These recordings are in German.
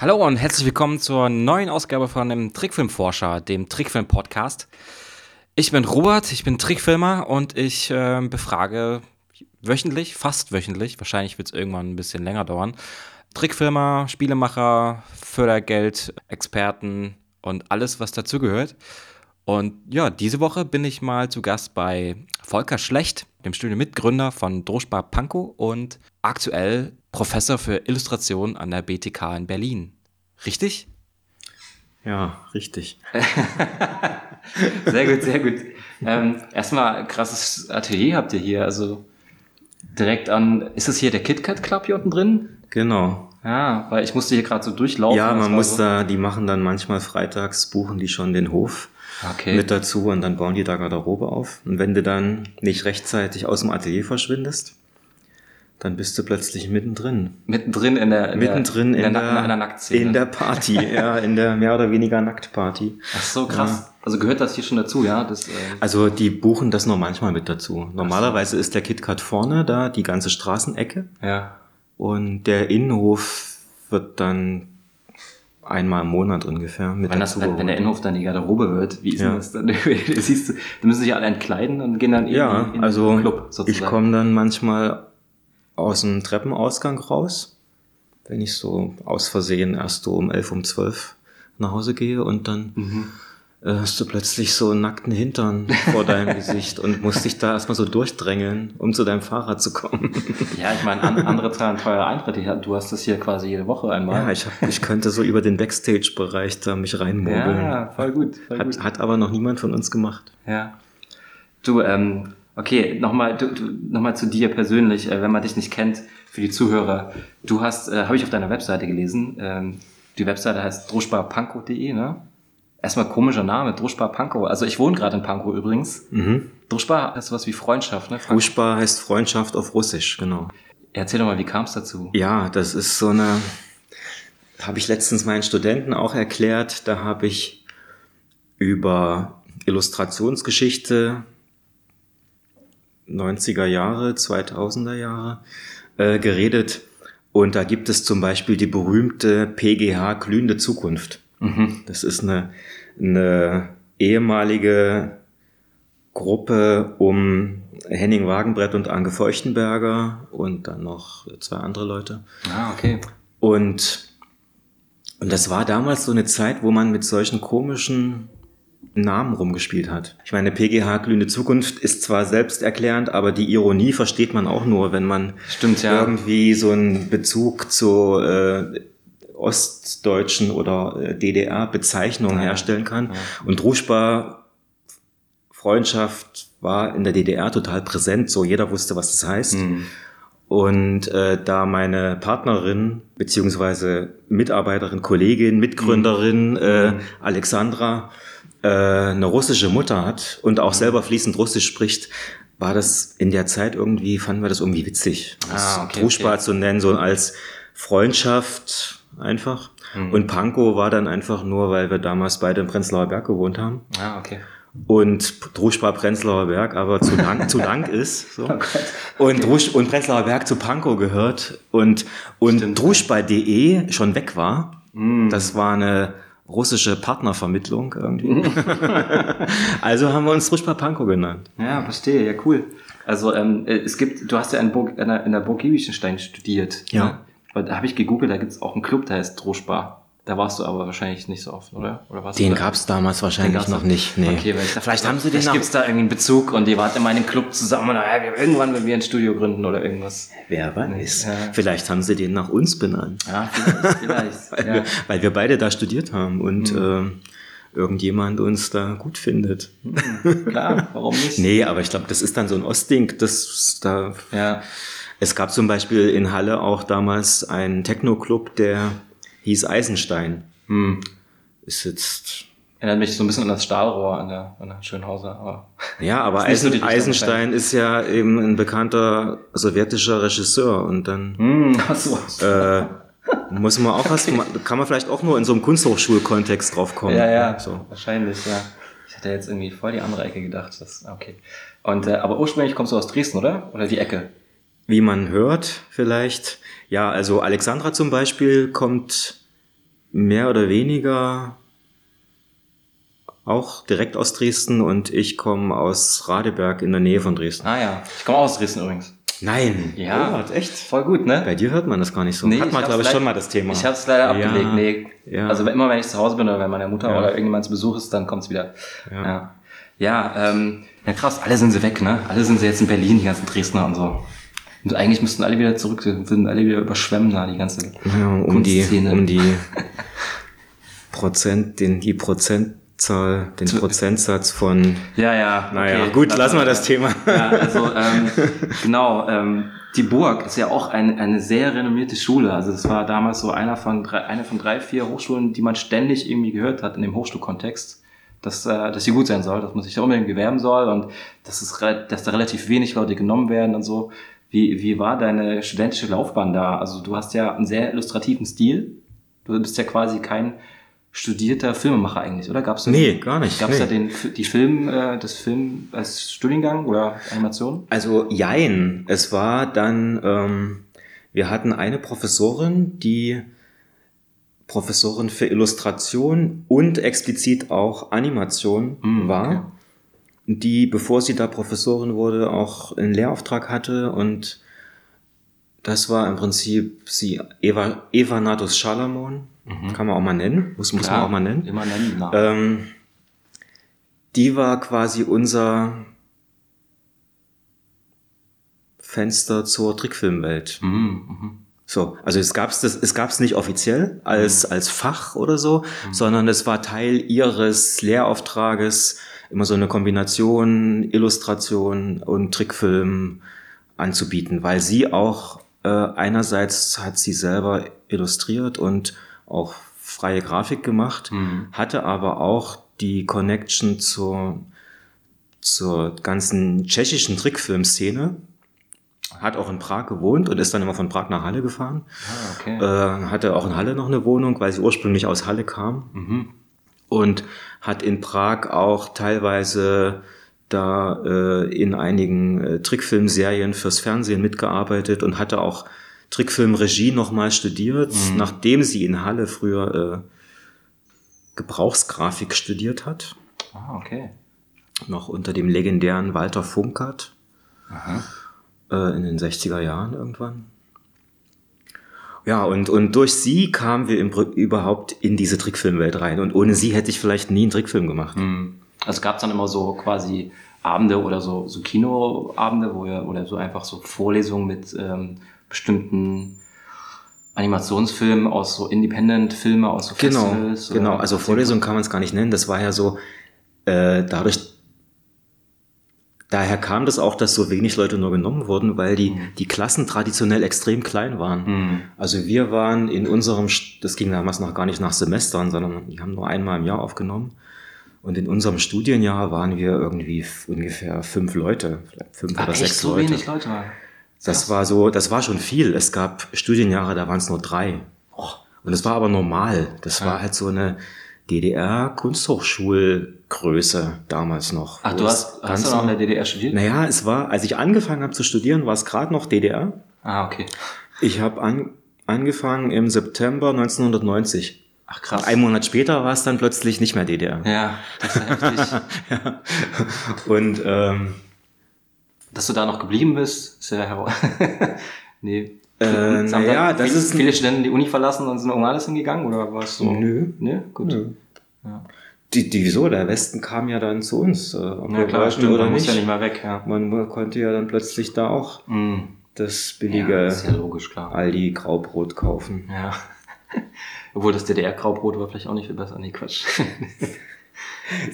Hallo und herzlich willkommen zur neuen Ausgabe von dem Trickfilmforscher, dem Trickfilm-Podcast. Ich bin Robert, ich bin Trickfilmer und ich äh, befrage wöchentlich, fast wöchentlich, wahrscheinlich wird es irgendwann ein bisschen länger dauern, Trickfilmer, Spielemacher, Fördergeld, Experten und alles, was dazugehört. Und ja, diese Woche bin ich mal zu Gast bei Volker Schlecht, dem Studienmitgründer von Droschbar Pankow und aktuell Professor für Illustration an der BTK in Berlin. Richtig? Ja, richtig. sehr gut, sehr gut. Ähm, erstmal krasses Atelier habt ihr hier. Also direkt an, ist das hier der KitKat Club hier unten drin? Genau. Ja, weil ich musste hier gerade so durchlaufen. Ja, man muss so. da, die machen dann manchmal freitags, buchen die schon den Hof okay. mit dazu und dann bauen die da Garderobe auf. Und wenn du dann nicht rechtzeitig aus dem Atelier verschwindest, dann bist du plötzlich mittendrin. Mittendrin in der, in mittendrin der, in, der, in, der, in, in der Party, ja, in der mehr oder weniger Nacktparty. Ach so, krass. Ja. Also gehört das hier schon dazu, ja? Das, äh also die buchen das nur manchmal mit dazu. Normalerweise so. ist der KitKat vorne da, die ganze Straßenecke. Ja. Und der Innenhof wird dann einmal im Monat ungefähr mit wenn, das, wenn, wenn der Innenhof dann die Garderobe wird, wie ist ja. denn das dann? Siehst du, dann müssen sich alle entkleiden und gehen dann ja, in, in also den Club sozusagen. Ich komme dann manchmal aus dem Treppenausgang raus, wenn ich so aus Versehen erst so um elf, um zwölf nach Hause gehe und dann mhm. äh, hast du plötzlich so einen nackten Hintern vor deinem Gesicht und musst dich da erstmal so durchdrängeln, um zu deinem Fahrrad zu kommen. Ja, ich meine, an, andere zahlen teure Eintritte. Du hast das hier quasi jede Woche einmal. Ja, ich, hab, ich könnte so über den Backstage-Bereich da mich reinmogeln. Ja, voll gut. Voll hat, gut. hat aber noch niemand von uns gemacht. Ja. Du, ähm, Okay, nochmal noch zu dir persönlich, äh, wenn man dich nicht kennt, für die Zuhörer. Du hast, äh, habe ich auf deiner Webseite gelesen, ähm, die Webseite heißt droschbarpankow.de, ne? Erstmal komischer Name, Druschbar Pankow. Also ich wohne gerade in Pankow übrigens. Mhm. Druschbar heißt was wie Freundschaft, ne? Druschbar heißt Freundschaft auf Russisch, genau. Erzähl doch mal, wie kam es dazu? Ja, das ist so eine, habe ich letztens meinen Studenten auch erklärt. Da habe ich über Illustrationsgeschichte 90er Jahre, 2000er Jahre äh, geredet. Und da gibt es zum Beispiel die berühmte PGH Glühende Zukunft. Mhm. Das ist eine, eine ehemalige Gruppe um Henning Wagenbrett und Anke Feuchtenberger und dann noch zwei andere Leute. Ah, okay. Und, und das war damals so eine Zeit, wo man mit solchen komischen Namen rumgespielt hat. Ich meine, PGH Glühende Zukunft ist zwar selbsterklärend, aber die Ironie versteht man auch nur, wenn man Stimmt, ja. irgendwie so einen Bezug zu äh, ostdeutschen oder äh, DDR-Bezeichnungen ja. herstellen kann. Ja. Und Druschbar Freundschaft war in der DDR total präsent, so jeder wusste, was das heißt. Mhm. Und äh, da meine Partnerin beziehungsweise Mitarbeiterin, Kollegin, Mitgründerin mhm. äh, Alexandra äh, eine russische Mutter hat und auch selber fließend Russisch spricht, war das in der Zeit irgendwie, fanden wir das irgendwie witzig. Ah, okay, Truschbar okay. zu nennen, so als Freundschaft einfach. Mhm. Und Pankow war dann einfach nur, weil wir damals beide im Prenzlauer Berg gewohnt haben. Ah, okay. Und Druschbar Prenzlauer Berg aber zu lang, zu lang ist. So. Oh und, Drusch, und Prenzlauer Berg zu Pankow gehört und, und Druschbar.de schon weg war. Mhm. Das war eine russische Partnervermittlung irgendwie. also haben wir uns Ruschpa Pankow genannt. Ja, verstehe, ja cool. Also ähm, äh, es gibt, du hast ja in, Burg, in, der, in der Burg Giebichenstein studiert. Ja. Ne? Da habe ich gegoogelt, da gibt es auch einen Club, der heißt Droschbar. Da warst du aber wahrscheinlich nicht so oft, oder? oder warst den gab es damals wahrscheinlich noch nicht. Nee. Okay, dachte, vielleicht haben sie den noch. Gibt es da irgendwie einen Bezug und die warten immer in dem Club zusammen und ja, irgendwann, wenn wir ein Studio gründen oder irgendwas. Wer weiß. Ja. Vielleicht haben sie den nach uns benannt. Ja, vielleicht. vielleicht weil, ja. Wir, weil wir beide da studiert haben und mhm. äh, irgendjemand uns da gut findet. Mhm, klar, warum nicht? nee, aber ich glaube, das ist dann so ein Ostding, das da. Ja. Es gab zum Beispiel in Halle auch damals einen Techno-Club, der hieß Eisenstein. Hm. Ist jetzt. Erinnert mich so ein bisschen an das Stahlrohr an der, an der Schönhauser. Aber ja, aber Eisen, Eisenstein ist ja eben ein bekannter sowjetischer Regisseur und dann hm, ach so. äh, muss man auch was, kann man vielleicht auch nur in so einem Kunsthochschulkontext drauf kommen. Ja, ja, so. wahrscheinlich, ja. Ich hatte jetzt irgendwie voll die andere Ecke gedacht. Das, okay. Und, äh, aber ursprünglich kommst du aus Dresden, oder? Oder die Ecke? Wie man hört, vielleicht. Ja, also Alexandra zum Beispiel kommt mehr oder weniger auch direkt aus Dresden und ich komme aus Radeberg in der Nähe von Dresden. Ah ja, ich komme aus Dresden übrigens. Nein. Ja, Robert, echt? Voll gut, ne? Bei dir hört man das gar nicht so. Nee, Hat man, glaube ich, schon mal das Thema. Ich habe es leider Ja, abgelegt. Nee. ja. Also immer wenn ich zu Hause bin oder wenn meine Mutter Ja. oder irgendjemand zu Besuch ist, dann kommt's wieder. Ja. Ja, ja, ähm, ja krass, alle sind sie weg, ne? Alle sind sie jetzt in Berlin, die ganzen Dresdner und so. Und eigentlich müssten alle wieder zurück, würden alle wieder überschwemmen da, die ganze Ja, um die, Kunstszene. um die Prozent, den, die Prozentzahl, den Prozentsatz von, Ja, ja. naja, okay, gut, lassen wir das. Thema. Ja, also ähm, genau, ähm, die Burg ist ja auch ein, eine sehr renommierte Schule. Also das war damals so einer von drei, eine von drei, vier Hochschulen, die man ständig irgendwie gehört hat in dem Hochschulkontext, dass, äh, dass sie gut sein soll, dass man sich da unbedingt bewerben soll und dass, es, dass da relativ wenig Leute genommen werden und so. Wie, wie war deine studentische Laufbahn da? Also du hast ja einen sehr illustrativen Stil. Du bist ja quasi kein studierter Filmemacher eigentlich, oder? Gab's Nee, gar nicht, Gab es nee. da den, die Film, äh, das Film als Studiengang oder Animation? Also jein, es war dann, ähm, wir hatten eine Professorin, die Professorin für Illustration und explizit auch Animation Hm, war, okay. Die, bevor sie da Professorin wurde, auch einen Lehrauftrag hatte und das war im Prinzip sie, Eva, Eva Natus Schalamon, kann man auch mal nennen, muss, muss man Mhm. Klar, auch mal nennen. Immer nennen. Na. Ähm, die war quasi unser Fenster zur Trickfilmwelt. Mhm, mhm. So, also es gab's das, es gab's nicht offiziell als Mhm. als Fach oder so, sondern es war Teil ihres Lehrauftrages, immer so eine Kombination Illustration und Trickfilm anzubieten, weil sie auch äh, einerseits hat sie selber illustriert und auch freie Grafik gemacht, Mhm. hatte aber auch die Connection zur zur ganzen tschechischen Trickfilmszene, hat auch in Prag gewohnt und ist dann immer von Prag nach Halle gefahren. Ah, okay. Äh, hatte auch in Halle noch eine Wohnung, weil sie ursprünglich aus Halle kam. Mhm. Und hat in Prag auch teilweise da äh, in einigen äh, Trickfilmserien fürs Fernsehen mitgearbeitet und hatte auch Trickfilmregie nochmal studiert, nachdem sie in Halle früher äh, Gebrauchsgrafik studiert hat. Ah, okay. Noch unter dem legendären Walter Funkert Aha. äh, in den 60er Jahren irgendwann. Ja, und, und durch sie kamen wir im, überhaupt in diese Trickfilmwelt rein. Und ohne sie hätte ich vielleicht nie einen Trickfilm gemacht. Mhm. Also gab es dann immer so quasi Abende oder so, so Kinoabende, wo ihr, oder so einfach so Vorlesungen mit ähm, bestimmten Animationsfilmen aus so Independent-Filme, aus so Genau, Festivals? genau. oder- Also Vorlesung kann man es gar nicht nennen. Das war ja so, äh, dadurch, daher kam das auch, dass so wenig Leute nur genommen wurden, weil die, die Klassen traditionell extrem klein waren. Mhm. Also wir waren in unserem, das ging damals noch gar nicht nach Semestern, sondern die haben nur einmal im Jahr aufgenommen. Und in unserem Studienjahr waren wir irgendwie ungefähr fünf Leute, vielleicht fünf Ah, oder echt sechs so Leute. wenig Leute waren. Das war so, das war schon viel. Es gab Studienjahre, da waren es nur drei. Oh, Und es war aber normal. Das war halt so eine DDR-Kunsthochschulgröße damals noch. Ach, du hast, hast du noch in der DDR studiert? Naja, es war, als ich angefangen habe zu studieren, war es gerade noch DDR. Ah, okay. Ich habe an, angefangen im September 1990. Ach, krass. Ein Monat später war es dann plötzlich nicht mehr DDR. Ja, das ist heftig. Und ähm, Dass du da noch geblieben bist, ist ja heraus. nee. Äh, naja, das viele, ist- viele Studenten die Uni verlassen und sind irgendwo anders hingegangen oder war es so? Nö. Nö, gut. Nö. Ja. die, die, wieso? Der Westen kam ja dann zu uns. Äh, ob Ja, klar, stimmt, oder man muss nicht. ja nicht mal weg, ja. Man konnte ja dann plötzlich da auch Mhm. das Ja, billige ja logisch, klar. Aldi Graubrot kaufen. Ja. Obwohl das DDR-Graubrot war vielleicht auch nicht viel besser. Nee, Quatsch.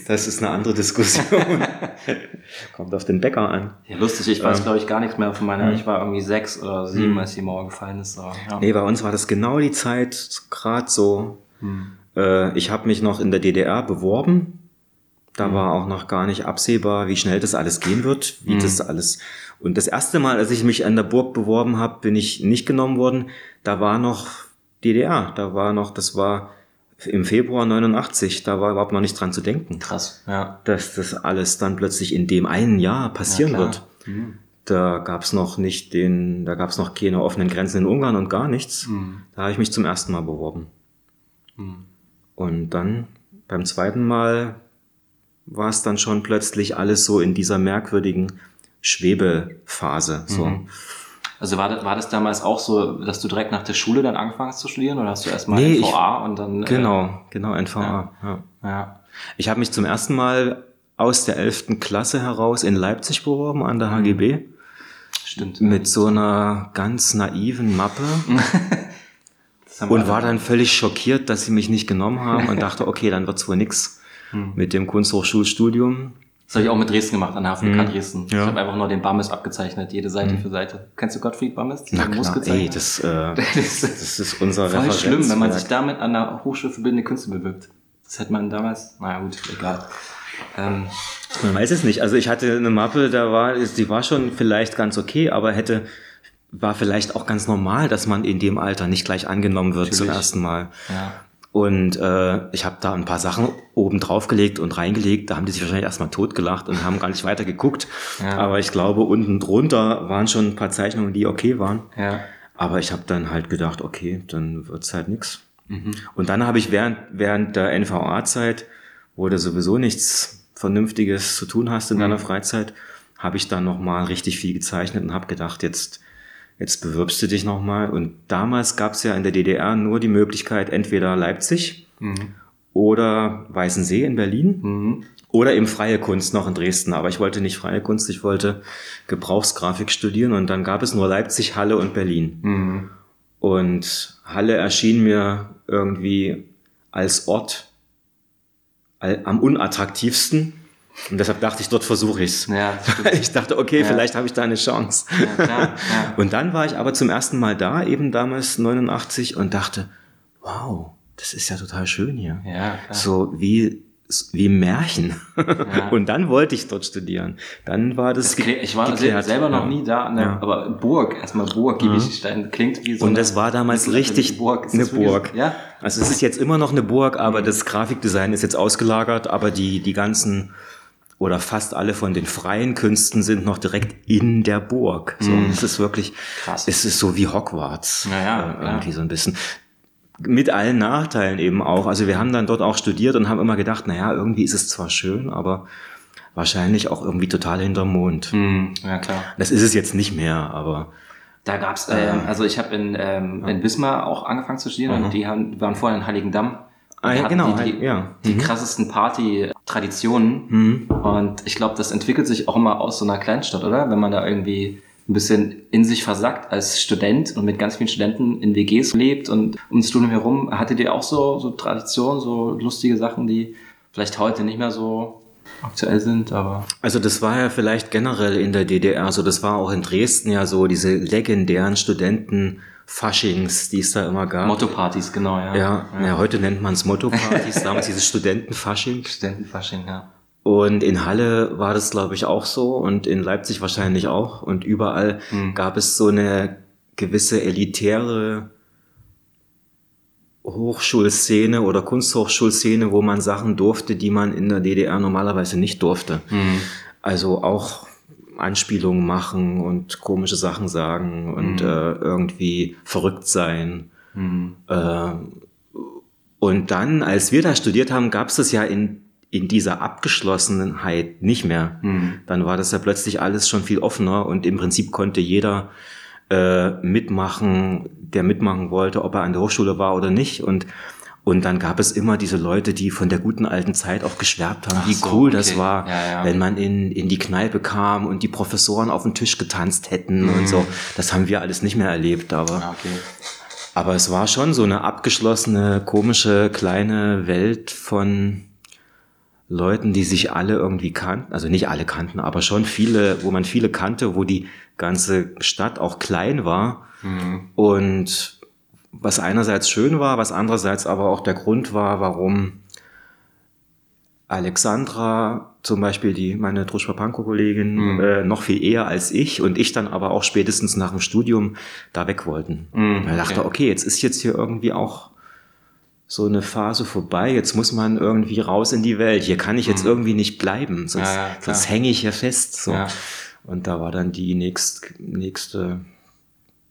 Das ist eine andere Diskussion. Kommt auf den Bäcker an. Ja, lustig, ich weiß, Ähm. glaube ich, gar nichts mehr von meiner. Mhm. Ich war irgendwie sechs oder sieben, Mhm. als die Mauer gefallen ist. Aber, ja. Nee, bei uns war das genau die Zeit, gerade so. Mhm. Äh, ich habe mich noch in der DDR beworben. Da Mhm. war auch noch gar nicht absehbar, wie schnell das alles gehen wird, wie Mhm. das alles. Und das erste Mal, als ich mich an der Burg beworben habe, bin ich nicht genommen worden. Da war noch DDR. Da war noch, das war im Februar 89. Da war überhaupt noch nicht dran zu denken, Krass, ja. dass das alles dann plötzlich in dem einen Jahr passieren Ja, wird. Mhm. Da gab's noch nicht den, da gab's noch keine offenen Grenzen in Ungarn und gar nichts. Mhm. Da habe ich mich zum ersten Mal beworben. Und dann beim zweiten Mal war es dann schon plötzlich alles so in dieser merkwürdigen Schwebephase. So. Mhm. Also war das, war das damals auch so, dass du direkt nach der Schule dann angefangen hast zu studieren oder hast du erstmal nee, NVA ich, und dann. Genau, äh, genau, NVA. Ja. ja. ja. Ich habe mich zum ersten Mal aus der 11. Klasse heraus in Leipzig beworben an der HGB. Mhm. Stimmt. Mit so einer ganz naiven Mappe. und war dann völlig schockiert, dass sie mich nicht genommen haben und dachte, okay, dann wird's wohl nix hm. mit dem Kunsthochschulstudium. Das habe ich auch mit Dresden gemacht, an der HFK hm. Dresden. Ja. Ich habe einfach nur den Bammes abgezeichnet, jede Seite hm. für Seite. Kennst du Gottfried Bammes? Na klar, ey, das, äh, das, das ist unser Voll schlimm, wenn man sich damit an der Hochschule für Bildende Künste bewirbt. Das hätte man damals, naja gut, egal. Ähm, man weiß es nicht. Also ich hatte eine Mappe, da war, die war schon vielleicht ganz okay, aber hätte, war vielleicht auch ganz normal, dass man in dem Alter nicht gleich angenommen wird Natürlich. zum ersten Mal. Ja. Und äh, ich habe da ein paar Sachen oben drauf gelegt und reingelegt. Da haben die sich wahrscheinlich erstmal totgelacht und haben gar nicht weiter geguckt. Ja. Aber ich glaube, unten drunter waren schon ein paar Zeichnungen, die okay waren. Ja. Aber ich habe dann halt gedacht, okay, dann wird's halt nix. Mhm. Und dann habe ich während, während der NVA-Zeit, wo du sowieso nichts Vernünftiges zu tun hast in mhm. deiner Freizeit, habe ich dann nochmal richtig viel gezeichnet und habe gedacht, jetzt jetzt bewirbst du dich nochmal. Und damals gab es ja in der DDR nur die Möglichkeit, entweder Leipzig mhm. oder Weißensee in Berlin mhm. oder eben freie Kunst noch in Dresden. Aber ich wollte nicht freie Kunst, ich wollte Gebrauchsgrafik studieren und dann gab es nur Leipzig, Halle und Berlin. Mhm. Und Halle erschien mir irgendwie als Ort am unattraktivsten und deshalb dachte ich, dort versuche ich's. Ja, ich dachte, okay, ja. vielleicht habe ich da eine Chance. Ja, klar, ja. Und dann war ich aber zum ersten Mal da, eben damals 89, und dachte, wow, das ist ja total schön hier. Ja, klar. So wie wie Märchen. Ja. Und dann wollte ich dort studieren. Dann war das. das ich war geklärt. selber noch nie da, der, ja. aber Burg, erstmal Burg, mhm. Giebichenstein, klingt wie so. Und das war damals richtig Burg. eine Burg. Ja? Also es ist jetzt immer noch eine Burg, aber mhm. das Grafikdesign ist jetzt ausgelagert, aber die, die ganzen oder fast alle von den freien Künsten sind noch direkt in der Burg. So, mm. es ist wirklich, Krass. es ist so wie Hogwarts. Naja, äh, irgendwie ja. so ein bisschen. Mit allen Nachteilen eben auch. Also wir haben dann dort auch studiert und haben immer gedacht, naja, irgendwie ist es zwar schön, aber wahrscheinlich auch irgendwie total hinterm Mond. Mm, ja, klar. Das ist es jetzt nicht mehr, aber. Da gab's, ähm, also ich habe in, ähm, in Wismar auch angefangen zu studieren mhm. und die haben, waren vorher in Heiligendamm Ah, ja, genau, die, die, ja. die mhm. krassesten Party-Traditionen. Mhm. Und ich glaube, das entwickelt sich auch immer aus so einer Kleinstadt, oder? Wenn man da irgendwie ein bisschen in sich versackt als Student und mit ganz vielen Studenten in WGs lebt und ums Studium herum. Hattet ihr auch so, so Traditionen, so lustige Sachen, die vielleicht heute nicht mehr so aktuell sind, aber. Also das war ja vielleicht generell in der DDR so, das war auch in Dresden ja so, diese legendären Studenten, Faschings, die es da immer gab. Motto-Partys, genau, ja. Ja, ja. ja heute nennt man es Motto-Partys, damals dieses Studentenfasching. Studentenfasching, ja. Und in Halle war das, glaube ich, auch so und in Leipzig wahrscheinlich auch. Und überall hm. gab es so eine gewisse elitäre Hochschulszene oder Kunsthochschulszene, wo man Sachen durfte, die man in der DDR normalerweise nicht durfte. Mhm. Also auch Anspielungen machen und komische Sachen sagen und mhm. äh, irgendwie verrückt sein. Mhm. Äh, und dann, als wir da studiert haben, gab es das ja in, in dieser Abgeschlossenheit nicht mehr. Mhm. Dann war das ja plötzlich alles schon viel offener und im Prinzip konnte jeder äh, mitmachen, der mitmachen wollte, ob er an der Hochschule war oder nicht. Und und dann gab es immer diese Leute, die von der guten alten Zeit auch geschwärmt haben, Ach wie so, cool okay. das war, ja, ja. wenn man in, in die Kneipe kam und die Professoren auf den Tisch getanzt hätten mhm. und so. Das haben wir alles nicht mehr erlebt, aber, okay. aber es war schon so eine abgeschlossene, komische, kleine Welt von Leuten, die sich alle irgendwie kannten, also nicht alle kannten, aber schon viele, wo man viele kannte, wo die ganze Stadt auch klein war. Mhm. Und was einerseits schön war, was andererseits aber auch der Grund war, warum Alexandra zum Beispiel, die meine Druschpa-Pankow-Kollegin, mhm. äh, noch viel eher als ich und ich dann aber auch spätestens nach dem Studium da weg wollten. Mhm, ich dachte, okay. okay, jetzt ist jetzt hier irgendwie auch so eine Phase vorbei, jetzt muss man irgendwie raus in die Welt. Hier kann ich jetzt mhm. irgendwie nicht bleiben, sonst, ja, ja, sonst hänge ich hier fest. So. Ja. Und da war dann die nächst, nächste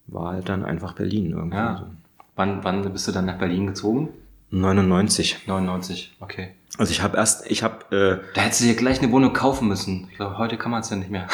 Wahl dann einfach Berlin irgendwie. Ja. Wann, wann bist du dann nach Berlin gezogen? 99. 99, okay. Also ich habe erst, ich habe... Äh, da hättest du dir gleich eine Wohnung kaufen müssen. Ich glaube, heute kann man es ja nicht mehr.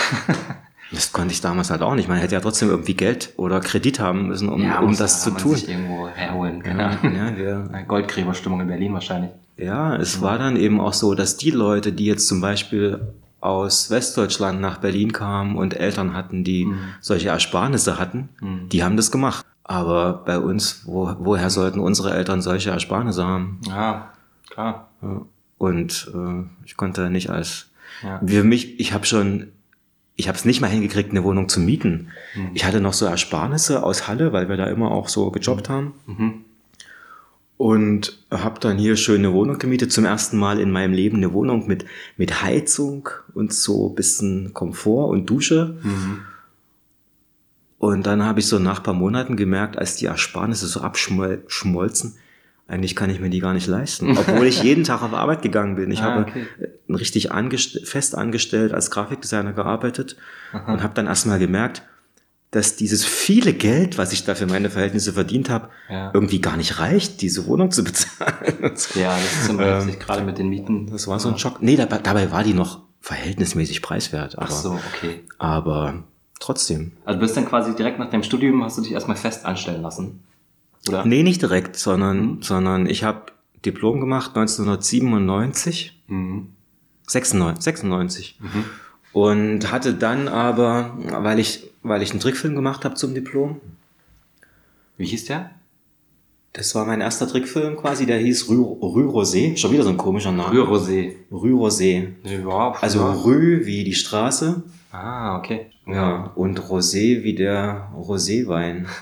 das konnte ich damals halt auch nicht. Man hätte ja trotzdem irgendwie Geld oder Kredit haben müssen, um, ja, um das zu tun. Sich irgendwo herholen, genau. Ja, ja, Goldgräberstimmung in Berlin wahrscheinlich. Ja, es ja. war dann eben auch so, dass die Leute, die jetzt zum Beispiel aus Westdeutschland nach Berlin kamen und Eltern hatten, die mhm. solche Ersparnisse hatten, mhm. die haben das gemacht. Aber bei uns, wo, woher sollten unsere Eltern solche Ersparnisse haben? Ja, klar. Und äh, ich konnte nicht als ja. für mich, ich habe schon, ich habe es nicht mal hingekriegt, eine Wohnung zu mieten. Mhm. Ich hatte noch so Ersparnisse aus Halle, weil wir da immer auch so gejobbt mhm. haben. Mhm und habe dann hier schöne Wohnung gemietet. Zum ersten Mal in meinem Leben eine Wohnung mit, mit Heizung und so bisschen Komfort und Dusche. Mhm. Und dann habe ich so nach paar Monaten gemerkt, als die Ersparnisse so abschmolzen, eigentlich kann ich mir die gar nicht leisten. Obwohl ich jeden Tag auf Arbeit gegangen bin. Ich ah, habe okay. richtig angest fest angestellt als Grafikdesigner gearbeitet Aha. und habe dann erstmal gemerkt, dass dieses viele Geld, was ich da für meine Verhältnisse verdient habe, ja. irgendwie gar nicht reicht, diese Wohnung zu bezahlen. ja, das ist immer ähm, gerade mit den Mieten. Das war so ein Schock. Nee, dabei, dabei war die noch verhältnismäßig preiswert. Aber, Ach so, okay. Aber trotzdem. Also du bist dann quasi direkt nach dem Studium, hast du dich erstmal fest anstellen lassen? Oder? Nee, nicht direkt, sondern, mhm. sondern ich habe Diplom gemacht 1997. Mhm. 96. 96. Mhm. Und hatte dann aber, weil ich, weil ich einen Trickfilm gemacht habe zum Diplom. Wie hieß der? Das war mein erster Trickfilm quasi, der hieß Rue, Rue Rosé. Schon wieder so ein komischer Name. Rue Rosé. Rue Rosé. Ja, also Rue wie die Straße. Ah, okay. Ja, und Rosé wie der Roséwein.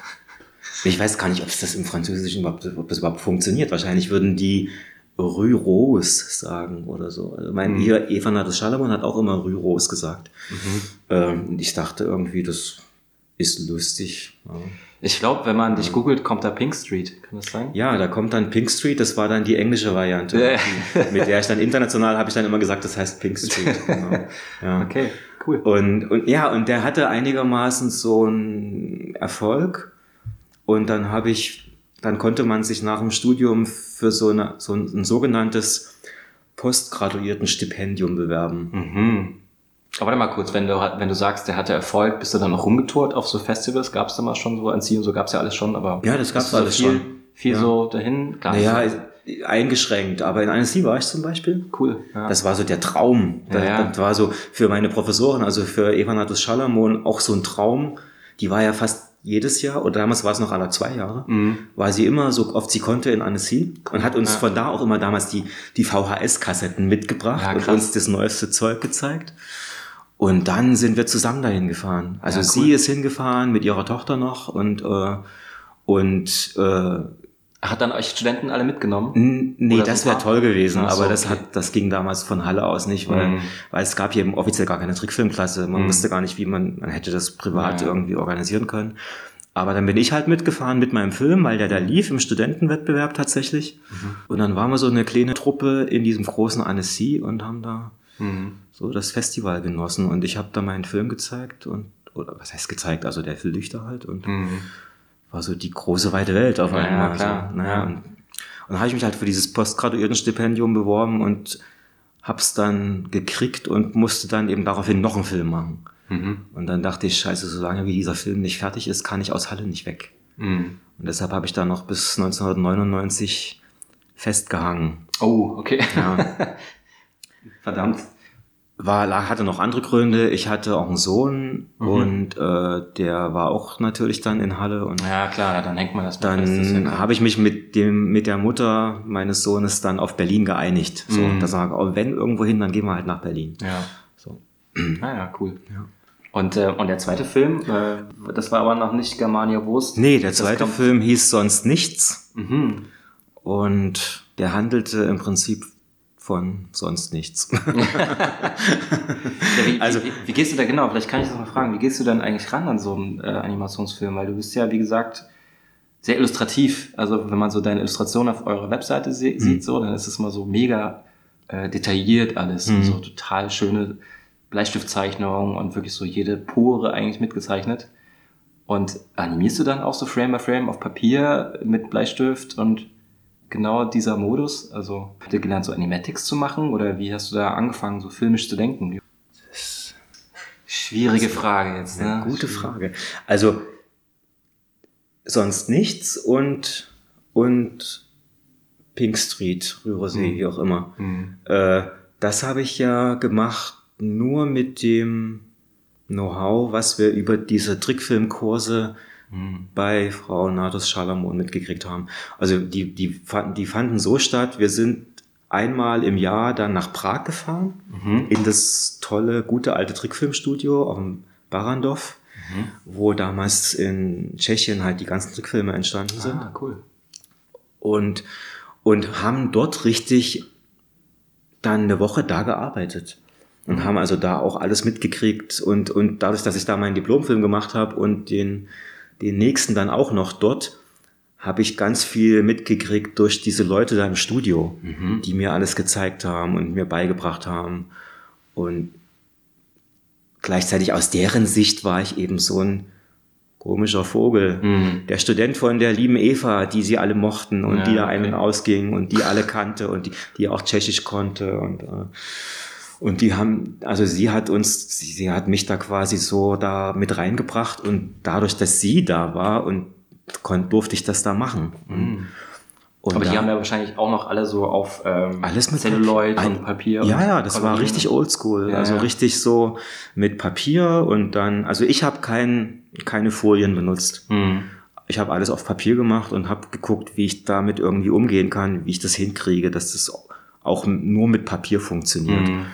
Ich weiß gar nicht, ob es das im Französischen überhaupt, ob das überhaupt funktioniert. Wahrscheinlich würden die Rue Rose sagen oder so. Also mein mhm. hier Eva Nattes Schallermann hat auch immer Rue Rose gesagt. Mhm. Ähm, ich dachte irgendwie, das ist lustig. Ja. Ich glaube, wenn man dich googelt, kommt da Pink Street. Kann das sein? Ja, da kommt dann Pink Street. Das war dann die englische Variante. mit der ich dann international habe ich dann immer gesagt, das heißt Pink Street. Genau. Ja. Okay, cool. Und, und ja, und der hatte einigermaßen so einen Erfolg. Und dann habe ich dann konnte man sich nach dem Studium für so, eine, so ein, ein sogenanntes Postgraduierten-Stipendium bewerben. Mhm. Aber warte mal kurz, wenn du, wenn du sagst, der hatte Erfolg, bist du dann noch rumgetourt auf so Festivals? Gab es da mal schon so ein Ziel so gab es ja alles schon, aber. Ja, das gab es alles viel, schon. Viel ja. so dahin? Gar naja, eingeschränkt, aber in Annecy war ich zum Beispiel. Cool. Ja. Das war so der Traum. Das, ja, das war so für meine Professoren, also für Eva Natus Schalamon auch so ein Traum. Die war ja fast jedes Jahr, oder damals war es noch alle zwei Jahre, mhm. war sie immer so oft sie konnte in Annecy und hat uns ja. von da auch immer damals die, die VHS-Kassetten mitgebracht ja, und uns das neueste Zeug gezeigt. Und dann sind wir zusammen dahin gefahren. Also ja, cool. sie ist hingefahren mit ihrer Tochter noch und, äh, und äh, hat dann euch Studenten alle mitgenommen? N nee, Oder das wäre toll gewesen, so, aber das okay. hat, das ging damals von Halle aus nicht, weil, mhm. weil es gab hier offiziell gar keine Trickfilmklasse. Man mhm. wusste gar nicht, wie man, man hätte das privat ja. irgendwie organisieren können. Aber dann bin ich halt mitgefahren mit meinem Film, weil der da lief im Studentenwettbewerb tatsächlich. Mhm. Und dann waren wir so eine kleine Truppe in diesem großen Annecy und haben da mhm. so das Festival genossen. Und ich habe da meinen Film gezeigt und, oder was heißt gezeigt, also der Lichter halt und mhm war so die große weite Welt auf einmal. Ja, klar. So, naja, ja. und, und dann habe ich mich halt für dieses Postgraduiertenstipendium beworben und hab's dann gekriegt und musste dann eben daraufhin noch einen Film machen. Mhm. Und dann dachte ich, scheiße, solange wie dieser Film nicht fertig ist, kann ich aus Halle nicht weg. Mhm. Und deshalb habe ich da noch bis 1999 festgehangen. Oh, okay. Ja. Verdammt war, hatte noch andere Gründe. Ich hatte auch einen Sohn mhm. und äh, der war auch natürlich dann in Halle. Und ja, klar, dann hängt man das Dann ja habe ich mich mit dem mit der Mutter meines Sohnes dann auf Berlin geeinigt. So, mhm. da sage oh, wenn irgendwo hin, dann gehen wir halt nach Berlin. Ja. So. Naja, ah cool. Ja. Und, äh, und der zweite Film, äh, das war aber noch nicht Germania Wurst. Nee, der zweite Film hieß sonst nichts. Mhm. Und der handelte im Prinzip von sonst nichts. ja, wie, also, wie, wie, gehst du da genau? Vielleicht kann ich das mal fragen. Wie gehst du dann eigentlich ran an so einen äh, Animationsfilm? Weil du bist ja, wie gesagt, sehr illustrativ. Also wenn man so deine Illustration auf eurer Webseite se mhm. sieht, so, dann ist es mal so mega äh, detailliert alles. Mhm. So total schöne Bleistiftzeichnungen und wirklich so jede Pore eigentlich mitgezeichnet. Und animierst du dann auch so Frame by Frame auf Papier mit Bleistift und genau dieser Modus? Also, habt ihr gelernt, so Animatics zu machen oder wie hast du da angefangen, so filmisch zu denken? Schwierige Frage jetzt, ne? Gute Frage. Also, sonst nichts und, und Pink Street, Rührersee, mhm. wie auch immer. Mhm. Äh, das habe ich ja gemacht nur mit dem Know-how, was wir über diese Trickfilmkurse mhm. bei Frau Natus Schalamon mitgekriegt haben. Also die, die, fanden, die fanden so statt, wir sind einmal im Jahr dann nach Prag gefahren, mhm. in das tolle, gute alte Trickfilmstudio auf dem Barandov, mhm. wo damals in Tschechien halt die ganzen Trickfilme entstanden sind. Ah, cool. Und, und haben dort richtig dann eine Woche da gearbeitet und mhm. haben also da auch alles mitgekriegt und, und dadurch, dass ich da meinen Diplomfilm gemacht habe und den, den nächsten dann auch noch dort, habe ich ganz viel mitgekriegt durch diese Leute da im Studio, mhm. die mir alles gezeigt haben und mir beigebracht haben. Und gleichzeitig aus deren Sicht war ich eben so ein komischer Vogel. Mhm. Der Student von der lieben Eva, die sie alle mochten und ja, die da okay. einen ausging und die alle kannte und die, die auch Tschechisch konnte und, äh, und die haben, also sie hat uns, sie, sie hat mich da quasi so da mit reingebracht und dadurch, dass sie da war und kon, durfte ich das da machen. Mhm. Und Aber die haben ja wahrscheinlich auch noch alle so auf ähm, alles mit Celluloid Papier. und Papier. Ja, ja, das war richtig oldschool. Ja, also ja. richtig so mit Papier und dann, also ich habe kein, keine Folien benutzt. Mhm. Ich habe alles auf Papier gemacht und habe geguckt, wie ich damit irgendwie umgehen kann, wie ich das hinkriege, dass das auch nur mit Papier funktioniert. Mhm,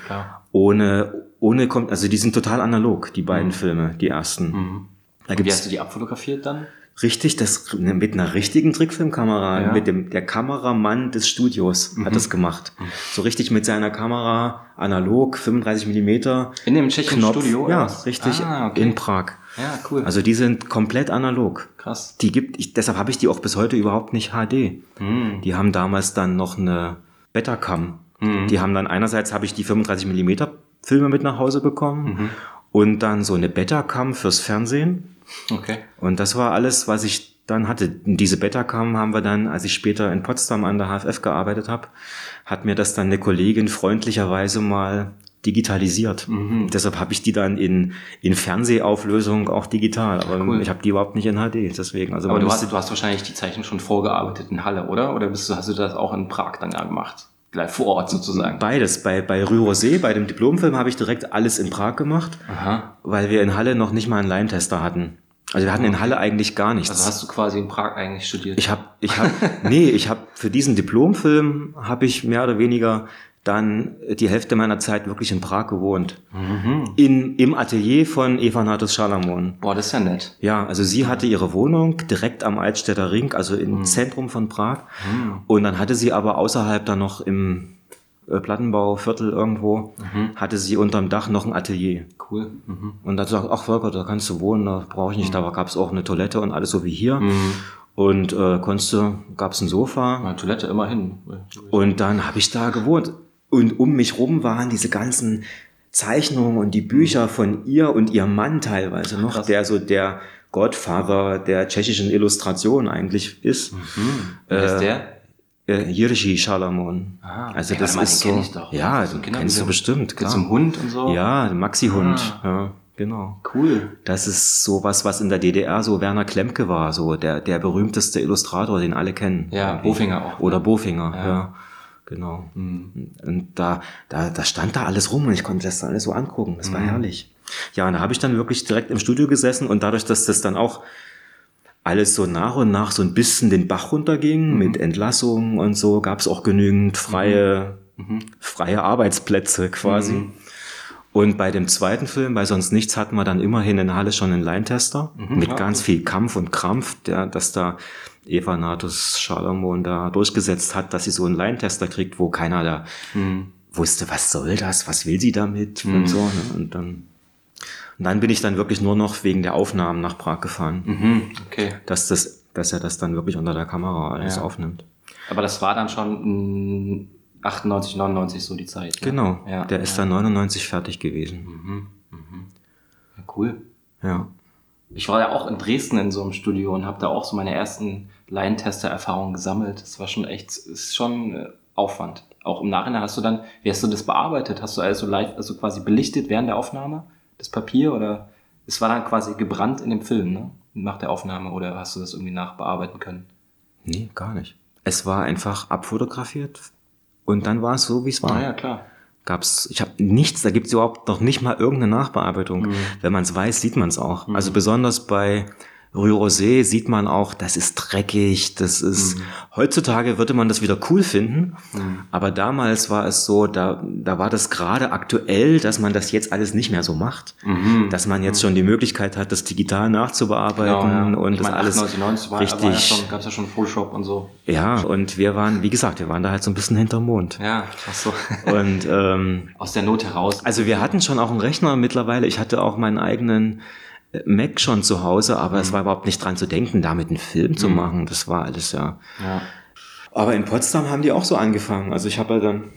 ohne, ohne, also die sind total analog, die beiden mhm. Filme, die ersten. Mhm. Da wie hast du die abfotografiert dann? Richtig, das mit einer richtigen Trickfilmkamera, ja. mit dem der Kameramann des Studios mhm. hat das gemacht. Mhm. So richtig mit seiner Kamera analog 35 Millimeter. In dem tschechischen Knopf. Studio? Ja, richtig ah, okay. in Prag. Ja, cool. Also die sind komplett analog. Krass. Die gibt ich, deshalb habe ich die auch bis heute überhaupt nicht HD. Mhm. Die haben damals dann noch eine Betacam. Mhm. Die haben dann einerseits habe ich die 35 Millimeter Filme mit nach Hause bekommen mhm. und dann so eine Betacam fürs Fernsehen Okay. Und das war alles, was ich dann hatte. Diese Betacam haben wir dann, als ich später in Potsdam an der HFF gearbeitet habe, hat mir das dann eine Kollegin freundlicherweise mal digitalisiert. Mhm. Deshalb habe ich die dann in, in Fernsehauflösung auch digital, aber cool. ich habe die überhaupt nicht in HD. Deswegen, also aber du hast, du hast wahrscheinlich die Zeichnung schon vorgearbeitet in Halle, oder? Oder bist du, hast du das auch in Prag dann gemacht? Gleich vor Ort sozusagen. Beides. Bei, bei Rührosee, bei dem Diplomfilm, habe ich direkt alles in Prag gemacht, Aha. weil wir in Halle noch nicht mal einen Line-Tester hatten. Also wir hatten in Halle eigentlich gar nichts. Also hast du quasi in Prag eigentlich studiert? Ich habe, ich habe, nee, ich habe für diesen Diplomfilm habe ich mehr oder weniger dann die Hälfte meiner Zeit wirklich in Prag gewohnt. Mhm. In, Im Atelier von Eva Natus Schalamon. Boah, das ist ja nett. Ja, also sie hatte ihre Wohnung direkt am Altstädter Ring, also im mhm. Zentrum von Prag. Mhm. Und dann hatte sie aber außerhalb dann noch im äh, Plattenbauviertel irgendwo, mhm. hatte sie unterm Dach noch ein Atelier. Cool. Mhm. Und dann sagt, ach Volker, da kannst du wohnen, da brauche ich nicht. Mhm. Da gab es auch eine Toilette und alles so wie hier. Mhm. Und äh, konntest du, gab es ein Sofa. Eine Toilette immerhin. Und dann habe ich da gewohnt. Und um mich rum waren diese ganzen Zeichnungen und die Bücher von ihr und ihrem Mann teilweise noch, Krass. der so der Godfather der tschechischen Illustration eigentlich ist. Mhm. Wer äh, ist der? äh, Jirschi Schalamon. Ah, also ja, das ist so, doch, ja, so kennst du bestimmt, klar. Zum Hund und so? Ja, Maxi-Hund, ah. ja, genau. Cool. Das ist sowas, was in der DDR so Werner Klemke war, so der, der berühmteste Illustrator, den alle kennen. Ja. Bofinger auch. Oder Bofinger, ja. ja. Genau. Mhm. Und da, da, da stand da alles rum und ich konnte das dann alles so angucken. Das war mhm. herrlich. Ja, und da habe ich dann wirklich direkt im Studio gesessen und dadurch, dass das dann auch alles so nach und nach so ein bisschen den Bach runterging mhm. mit Entlassungen und so, gab es auch genügend freie, mhm. mhm. freie Arbeitsplätze quasi. Und bei dem zweiten Film, bei sonst nichts, hatten wir dann immerhin in Halle schon einen Line-Tester mit ganz viel Kampf und Krampf, der, dass da Eva Natus Schalomon da durchgesetzt hat, dass sie so einen Line-Tester kriegt, wo keiner da mhm. wusste, was soll das, was will sie damit und so. Ne? Und dann und dann bin ich dann wirklich nur noch wegen der Aufnahmen nach Prag gefahren. Mhm, okay. Dass, das, dass er das dann wirklich unter der Kamera alles ja. aufnimmt. Aber das war dann schon 98, 99 so die Zeit. Ne? Genau. Ja, der ist dann 99 fertig gewesen. Mhm, mhm. Ja, cool. Ja. Ich war ja auch in Dresden in so einem Studio und habe da auch so meine ersten Laientester-Erfahrung gesammelt. Das war schon echt, ist schon äh, Aufwand. Auch im Nachhinein hast du dann, wie hast du das bearbeitet? Hast du also live, also quasi belichtet während der Aufnahme das Papier oder es war dann quasi gebrannt in dem Film, ne? Nach der Aufnahme oder hast du das irgendwie nachbearbeiten können? Nee, gar nicht. Es war einfach abfotografiert und dann war es so, wie es war. Ah ja, klar. Gab's, ich habe nichts, da gibt's überhaupt noch nicht mal irgendeine Nachbearbeitung. Mhm. Wenn man es weiß, sieht man es auch. Mhm. Also besonders bei Rue Rosé sieht man auch, das ist dreckig, das ist, mhm. heutzutage würde man das wieder cool finden, mhm. aber damals war es so, da, da war das gerade aktuell, dass man das jetzt alles nicht mehr so macht, mhm. dass man jetzt mhm. schon die Möglichkeit hat, das digital nachzubearbeiten genau, ja. und ich das meine, alles 98, war, richtig. War ja schon, gab's ja schon Photoshop und so. Ja, und wir waren, wie gesagt, wir waren da halt so ein bisschen hinterm Mond. Ja, ach so. Und, ähm, Aus der Not heraus. Also wir hatten schon auch einen Rechner mittlerweile, ich hatte auch meinen eigenen Mac schon zu Hause, aber mhm. es war überhaupt nicht dran zu denken, damit einen Film mhm. zu machen. Das war alles ja. ja. Aber in Potsdam haben die auch so angefangen. Also ich habe ja dann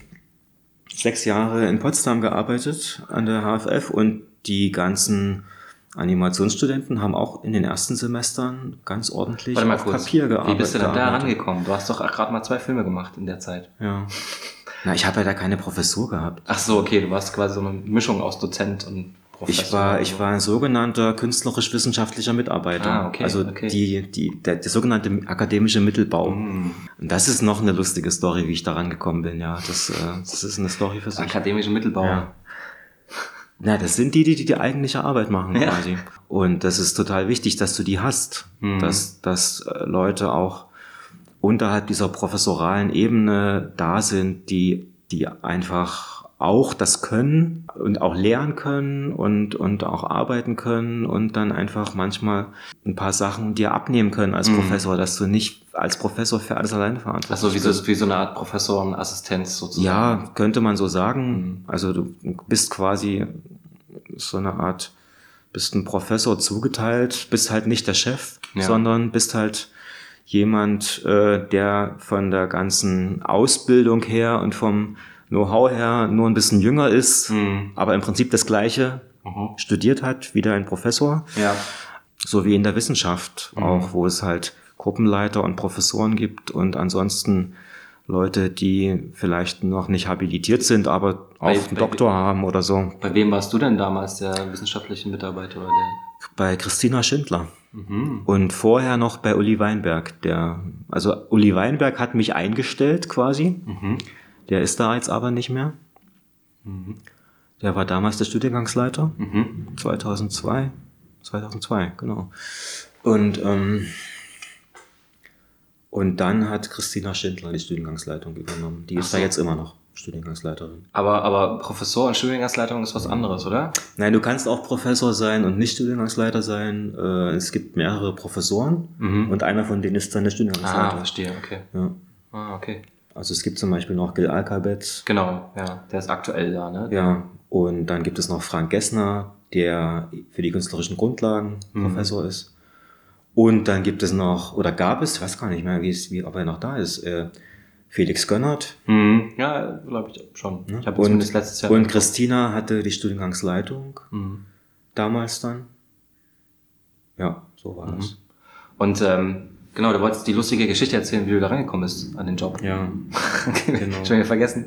sechs Jahre in Potsdam gearbeitet an der HFF und die ganzen Animationsstudenten haben auch in den ersten Semestern ganz ordentlich Warte mal auf kurz. Papier gearbeitet. Wie bist du denn da rangekommen? Du hast doch gerade mal zwei Filme gemacht in der Zeit. Ja. Na, ich habe ja da keine Professur gehabt. Ach so, okay, du warst quasi so eine Mischung aus Dozent und Professor ich war, ich war ein sogenannter künstlerisch-wissenschaftlicher Mitarbeiter. Ah, okay, also okay. die, die, der, der sogenannte akademische Mittelbau. Mm. Und das ist noch eine lustige Story, wie ich daran gekommen bin. Ja, das, äh, das ist eine Story für sich. Akademische Mittelbau. Ja. Na, das sind die, die die eigentliche Arbeit machen ja. quasi. Und das ist total wichtig, dass du die hast, mm. dass, dass äh, Leute auch unterhalb dieser professoralen Ebene da sind, die, die einfach auch das können und auch lernen können und, und auch arbeiten können und dann einfach manchmal ein paar Sachen dir abnehmen können als mhm. Professor, dass du nicht als Professor für alles alleine verantwortlich bist. Also wie so, wie so eine Art Professorenassistenz sozusagen. Ja, könnte man so sagen. Mhm. Also du bist quasi so eine Art, bist ein Professor zugeteilt, bist halt nicht der Chef, ja. sondern bist halt jemand, äh, der von der ganzen Ausbildung her und vom Know-how her nur ein bisschen jünger ist, mhm. aber im Prinzip das Gleiche mhm. studiert hat wie dein Professor. Ja. So wie in der Wissenschaft mhm. auch, wo es halt Gruppenleiter und Professoren gibt und ansonsten Leute, die vielleicht noch nicht habilitiert sind, aber auch bei, einen bei, Doktor haben oder so. Bei wem warst du denn damals der wissenschaftliche Mitarbeiter oder der? Bei Christina Schindler. Mhm. Und vorher noch bei Uli Weinberg. Der, also Uli Weinberg hat mich eingestellt quasi. Mhm. Der ist da jetzt aber nicht mehr. Mhm. Der war damals der Studiengangsleiter. Mhm. 2002. 2002, genau. Und, ähm, und dann hat Christina Schindler die Studiengangsleitung übernommen. Die ist so. da jetzt immer noch Studiengangsleiterin. Aber, aber Professor und Studiengangsleitung ist was anderes, oder? Nein, du kannst auch Professor sein und nicht Studiengangsleiter sein. Äh, es gibt mehrere Professoren mhm. und einer von denen ist dann der Studiengangsleiter. Ah, verstehe, okay. Ja. Ah, okay. Also es gibt zum Beispiel noch Gil Alkabet. Genau, ja, der ist aktuell da, ne? Ja, und dann gibt es noch Frank Gessner, der für die künstlerischen Grundlagen mhm. Professor ist. Und dann gibt es noch, oder gab es, ich weiß gar nicht mehr, wie es, wie, ob er noch da ist, äh, Felix Gönnert. Mhm. Ja, glaube ich schon. Ne? Ich habe und, letztes Jahr. Und Christina hatte die Studiengangsleitung mhm. damals dann. Ja, so war mhm. das. Und ähm, Genau, du wolltest die lustige Geschichte erzählen, wie du da rangekommen bist an den Job. Ja. genau. Schon wieder vergessen.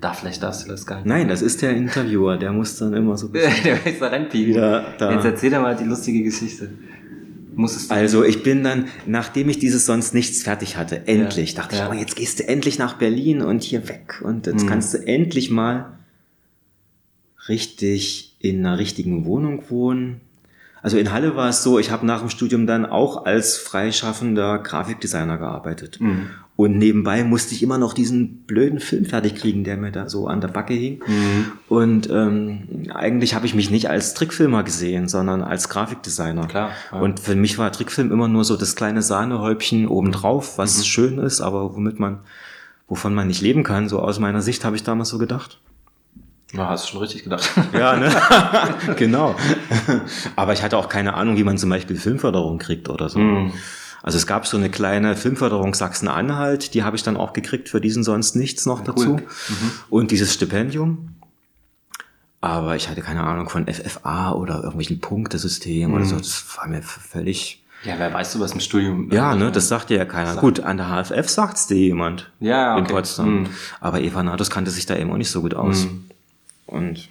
Da, vielleicht darfst du das gar nicht. Nein, das ist der Interviewer, der muss dann immer so der ist da reinpieken. Wieder da. Jetzt erzähl dir mal die lustige Geschichte. Also ich bin dann, nachdem ich dieses sonst nichts fertig hatte, endlich, ja. dachte ja. ich, oh, jetzt gehst du endlich nach Berlin und hier weg und jetzt mhm. kannst du endlich mal richtig in einer richtigen Wohnung wohnen also in Halle war es so, ich habe nach dem Studium dann auch als freischaffender Grafikdesigner gearbeitet. Mhm. Und nebenbei musste ich immer noch diesen blöden Film fertig kriegen, der mir da so an der Backe hing. Mhm. Und ähm, eigentlich habe ich mich nicht als Trickfilmer gesehen, sondern als Grafikdesigner. Klar, ja. Und für mich war Trickfilm immer nur so das kleine Sahnehäubchen obendrauf, was mhm. schön ist, aber womit man, wovon man nicht leben kann. So aus meiner Sicht habe ich damals so gedacht. Ja, hast du schon richtig gedacht. Ja, ne? genau. Aber ich hatte auch keine Ahnung, wie man zum Beispiel Filmförderung kriegt oder so. Mm. Also es gab so eine kleine Filmförderung Sachsen-Anhalt, die habe ich dann auch gekriegt für diesen sonst nichts noch ja, dazu. Cool. Mhm. Und dieses Stipendium. Aber ich hatte keine Ahnung von FFA oder irgendwelchen Punktesystemen mhm. oder so. Das war mir völlig Ja, wer weiß du was im Studium? Ja, ne, das sagt dir ja keiner. Sagt. Gut, an der HFF sagt's dir jemand. Ja, okay. In Potsdam. Hm. Aber Eva Natus kannte sich da eben auch nicht so gut aus. Und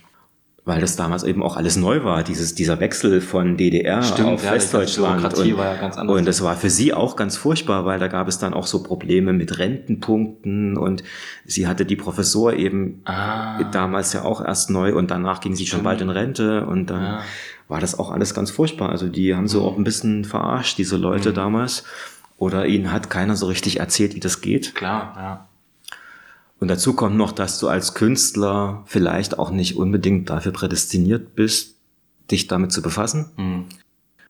weil das damals eben auch alles neu war, dieses, dieser Wechsel von DDR Stimmt, auf ja, Westdeutschland. Und, war ja ganz anders. und das war für sie auch ganz furchtbar, weil da gab es dann auch so Probleme mit Rentenpunkten und sie hatte die Professor eben ah. damals ja auch erst neu und danach ging sie schon bald in Rente und dann ja. war das auch alles ganz furchtbar. Also die haben so auch ein bisschen verarscht, diese Leute mhm. damals. Oder ihnen hat keiner so richtig erzählt, wie das geht. Klar, ja. Und dazu kommt noch, dass du als Künstler vielleicht auch nicht unbedingt dafür prädestiniert bist, dich damit zu befassen. Mhm.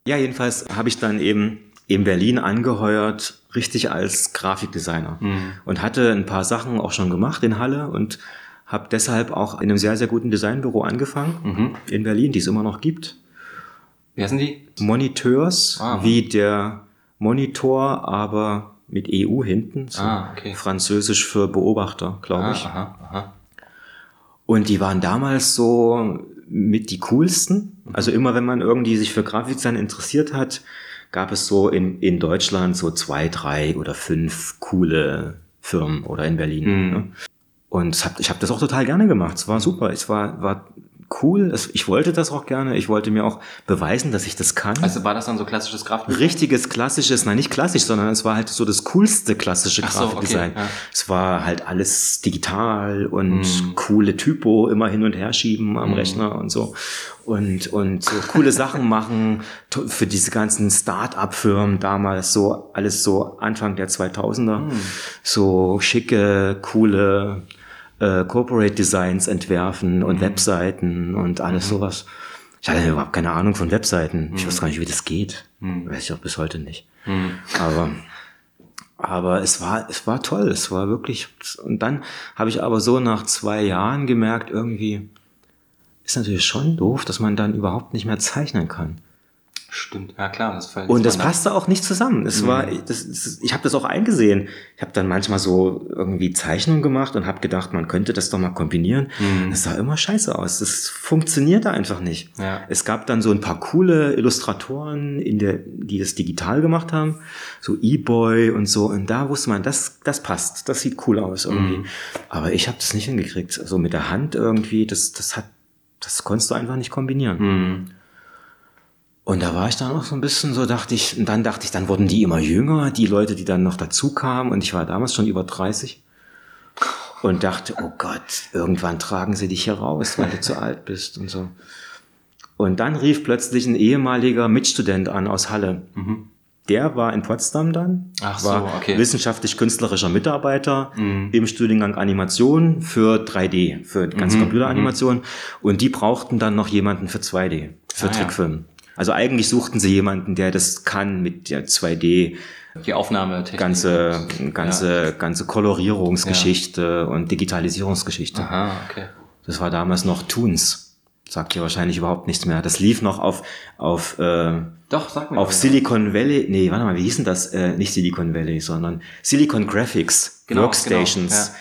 Ja, jedenfalls habe ich dann eben in Berlin angeheuert, richtig als Grafikdesigner mhm. und hatte ein paar Sachen auch schon gemacht in Halle und habe deshalb auch in einem sehr, sehr guten Designbüro angefangen mhm. in Berlin, die es immer noch gibt. Wie heißen die? Moniteurs, Ah. wie der Monitor, aber mit EU hinten. So Ah, okay. Französisch für Beobachter, glaube Ah, ich. aha, aha. Und die waren damals so mit die coolsten. Also immer, wenn man irgendwie sich für Grafikdesign interessiert hat, gab es so in, in Deutschland so zwei, drei oder fünf coole Firmen oder in Berlin. Mhm. Ne? Und hab, ich habe das auch total gerne gemacht. Es war super. Es war, war cool. Ich wollte das auch gerne. Ich wollte mir auch beweisen, dass ich das kann. Also war das dann so klassisches Grafik? Richtiges, klassisches, nein, nicht klassisch, sondern es war halt so das coolste klassische Ach so, okay, Grafikdesign. ja. Es war halt alles digital und Mhm. coole Typo immer hin und her schieben am Rechner und so. Und, und so coole Sachen machen für diese ganzen Start-up-Firmen damals, so alles so Anfang der 2000er. Mhm. So schicke, coole äh, Corporate Designs entwerfen und Webseiten und alles sowas. Ich hatte überhaupt keine Ahnung von Webseiten. Ich weiß gar nicht, wie das geht. Weiß ich auch bis heute nicht. Mhm. Aber, aber es war, es war toll. Es war wirklich, und dann habe ich aber so nach zwei Jahren gemerkt, irgendwie ist natürlich schon doof, dass man dann überhaupt nicht mehr zeichnen kann. Stimmt, ja klar. Das fällt Und das passte auch nicht zusammen. Es war, das, das, ich habe das auch eingesehen. Ich habe dann manchmal so irgendwie Zeichnungen gemacht und habe gedacht, man könnte das doch mal kombinieren. Das sah immer scheiße aus. Das funktionierte einfach nicht. Ja. Es gab dann so ein paar coole Illustratoren, in der, die das digital gemacht haben, so E-Boy und so. Und da wusste man, das, das passt, das sieht cool aus irgendwie. Aber ich habe das nicht hingekriegt. So mit der Hand irgendwie, das, das hat, das konntest du einfach nicht kombinieren. Mhm. Und da war ich dann auch so ein bisschen so, dachte ich, und dann dachte ich, dann wurden die immer jünger, die Leute, die dann noch dazu kamen. Und ich war damals schon über 30 und dachte, oh Gott, irgendwann tragen sie dich hier raus, weil du zu alt bist und so. Und dann rief plötzlich ein ehemaliger Mitstudent an aus Halle. Der war in Potsdam dann, Mhm. Ach so, war okay. Mhm. wissenschaftlich-künstlerischer Mitarbeiter im Studiengang Animation für 3D, für ganz Mhm, Computeranimation. Und die brauchten dann noch jemanden für 2D, für Ah, ja. Also eigentlich suchten sie jemanden, der das kann mit der 2D, Die Aufnahmetechnik. ganze, ganze, ganze Kolorierungsgeschichte und Digitalisierungsgeschichte. Aha, okay. Das war damals noch Toons. Sagt ihr wahrscheinlich überhaupt nichts mehr. Das lief noch auf, auf, äh, Doch, sag mir auf mal. Silicon Valley, nee, warte mal, wie hieß denn das? Äh, nicht Silicon Valley, sondern Silicon Graphics Genau, Workstations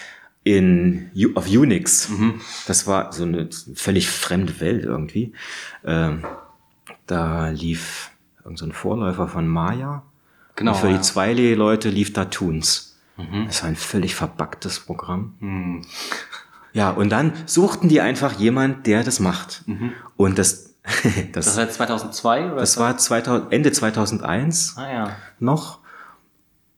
genau, in auf Unix. Mhm. Das war so eine völlig fremde Welt irgendwie. Ähm, da lief irgend so ein Vorläufer von Maya. Genau, Und für ja. die 2D-Leute lief da Toons. Das war ein völlig verbacktes Programm. Mhm. Ja, und dann suchten die einfach jemand, der das macht. Und das, das, Das war jetzt 2002 oder? das war 2000, Ende 2001 Ah ja. noch.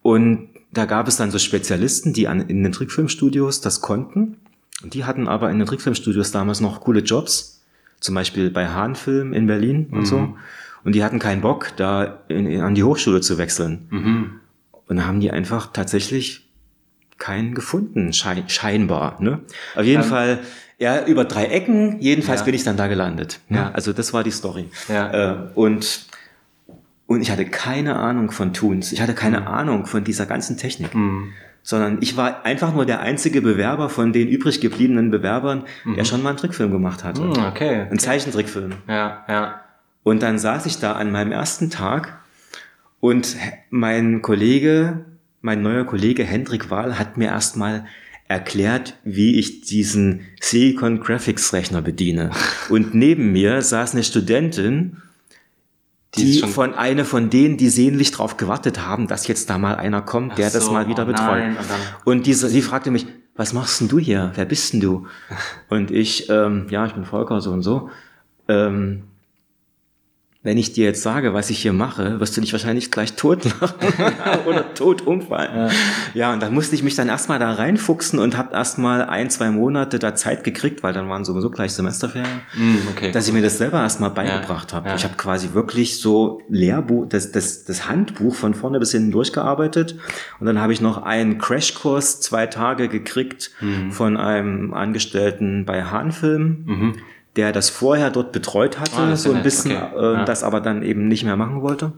Und da gab es dann so Spezialisten, die an, in den Trickfilmstudios das konnten. Und die hatten aber in den Trickfilmstudios damals noch coole Jobs. Zum Beispiel bei Hahnfilm in Berlin und so. Und die hatten keinen Bock, da in, in, an die Hochschule zu wechseln. Mhm. Und da haben die einfach tatsächlich keinen gefunden, schei scheinbar. Ne? Auf jeden Ähm, Fall, ja, über drei Ecken, jedenfalls Ja. bin ich dann da gelandet. Ne? Ja. Also das war die Story. Ja. Äh, und, und ich hatte keine Ahnung von Toons. Ich hatte keine Ahnung von dieser ganzen Technik. Mhm. Sondern ich war einfach nur der einzige Bewerber von den übrig gebliebenen Bewerbern, der schon mal einen Trickfilm gemacht hatte. Mhm, okay. Einen Zeichentrickfilm. Ja, ja. Und dann saß ich da an meinem ersten Tag und mein Kollege, mein neuer Kollege Hendrik Wahl hat mir erstmal erklärt, wie ich diesen Silicon Graphics Rechner bediene. Und neben mir saß eine Studentin, die, die von eine von denen, die sehnlich drauf gewartet haben, dass jetzt da mal einer kommt, der so, das mal wieder oh betreut. Nein, und, und diese, sie fragte mich, was machst denn du hier? Wer bist denn du? Und ich, ähm, ja, ich bin Volker so und so. Ähm, wenn ich dir jetzt sage, was ich hier mache, wirst du dich wahrscheinlich gleich tot machen oder tot umfallen. Ja. ja, und dann musste ich mich dann erstmal da reinfuchsen und habe erstmal ein, zwei Monate da Zeit gekriegt, weil dann waren sowieso gleich Semesterferien, mm, okay. dass ich mir das selber erstmal beigebracht ja. habe. Ja. Ich habe quasi wirklich so Lehrbuch, das, das, das Handbuch von vorne bis hinten durchgearbeitet und dann habe ich noch einen Crashkurs zwei Tage gekriegt mm. von einem Angestellten bei Hahnfilm. Mhm der das vorher dort betreut hatte, ah, so ein bisschen, okay. äh, ja. das aber dann eben nicht mehr machen wollte.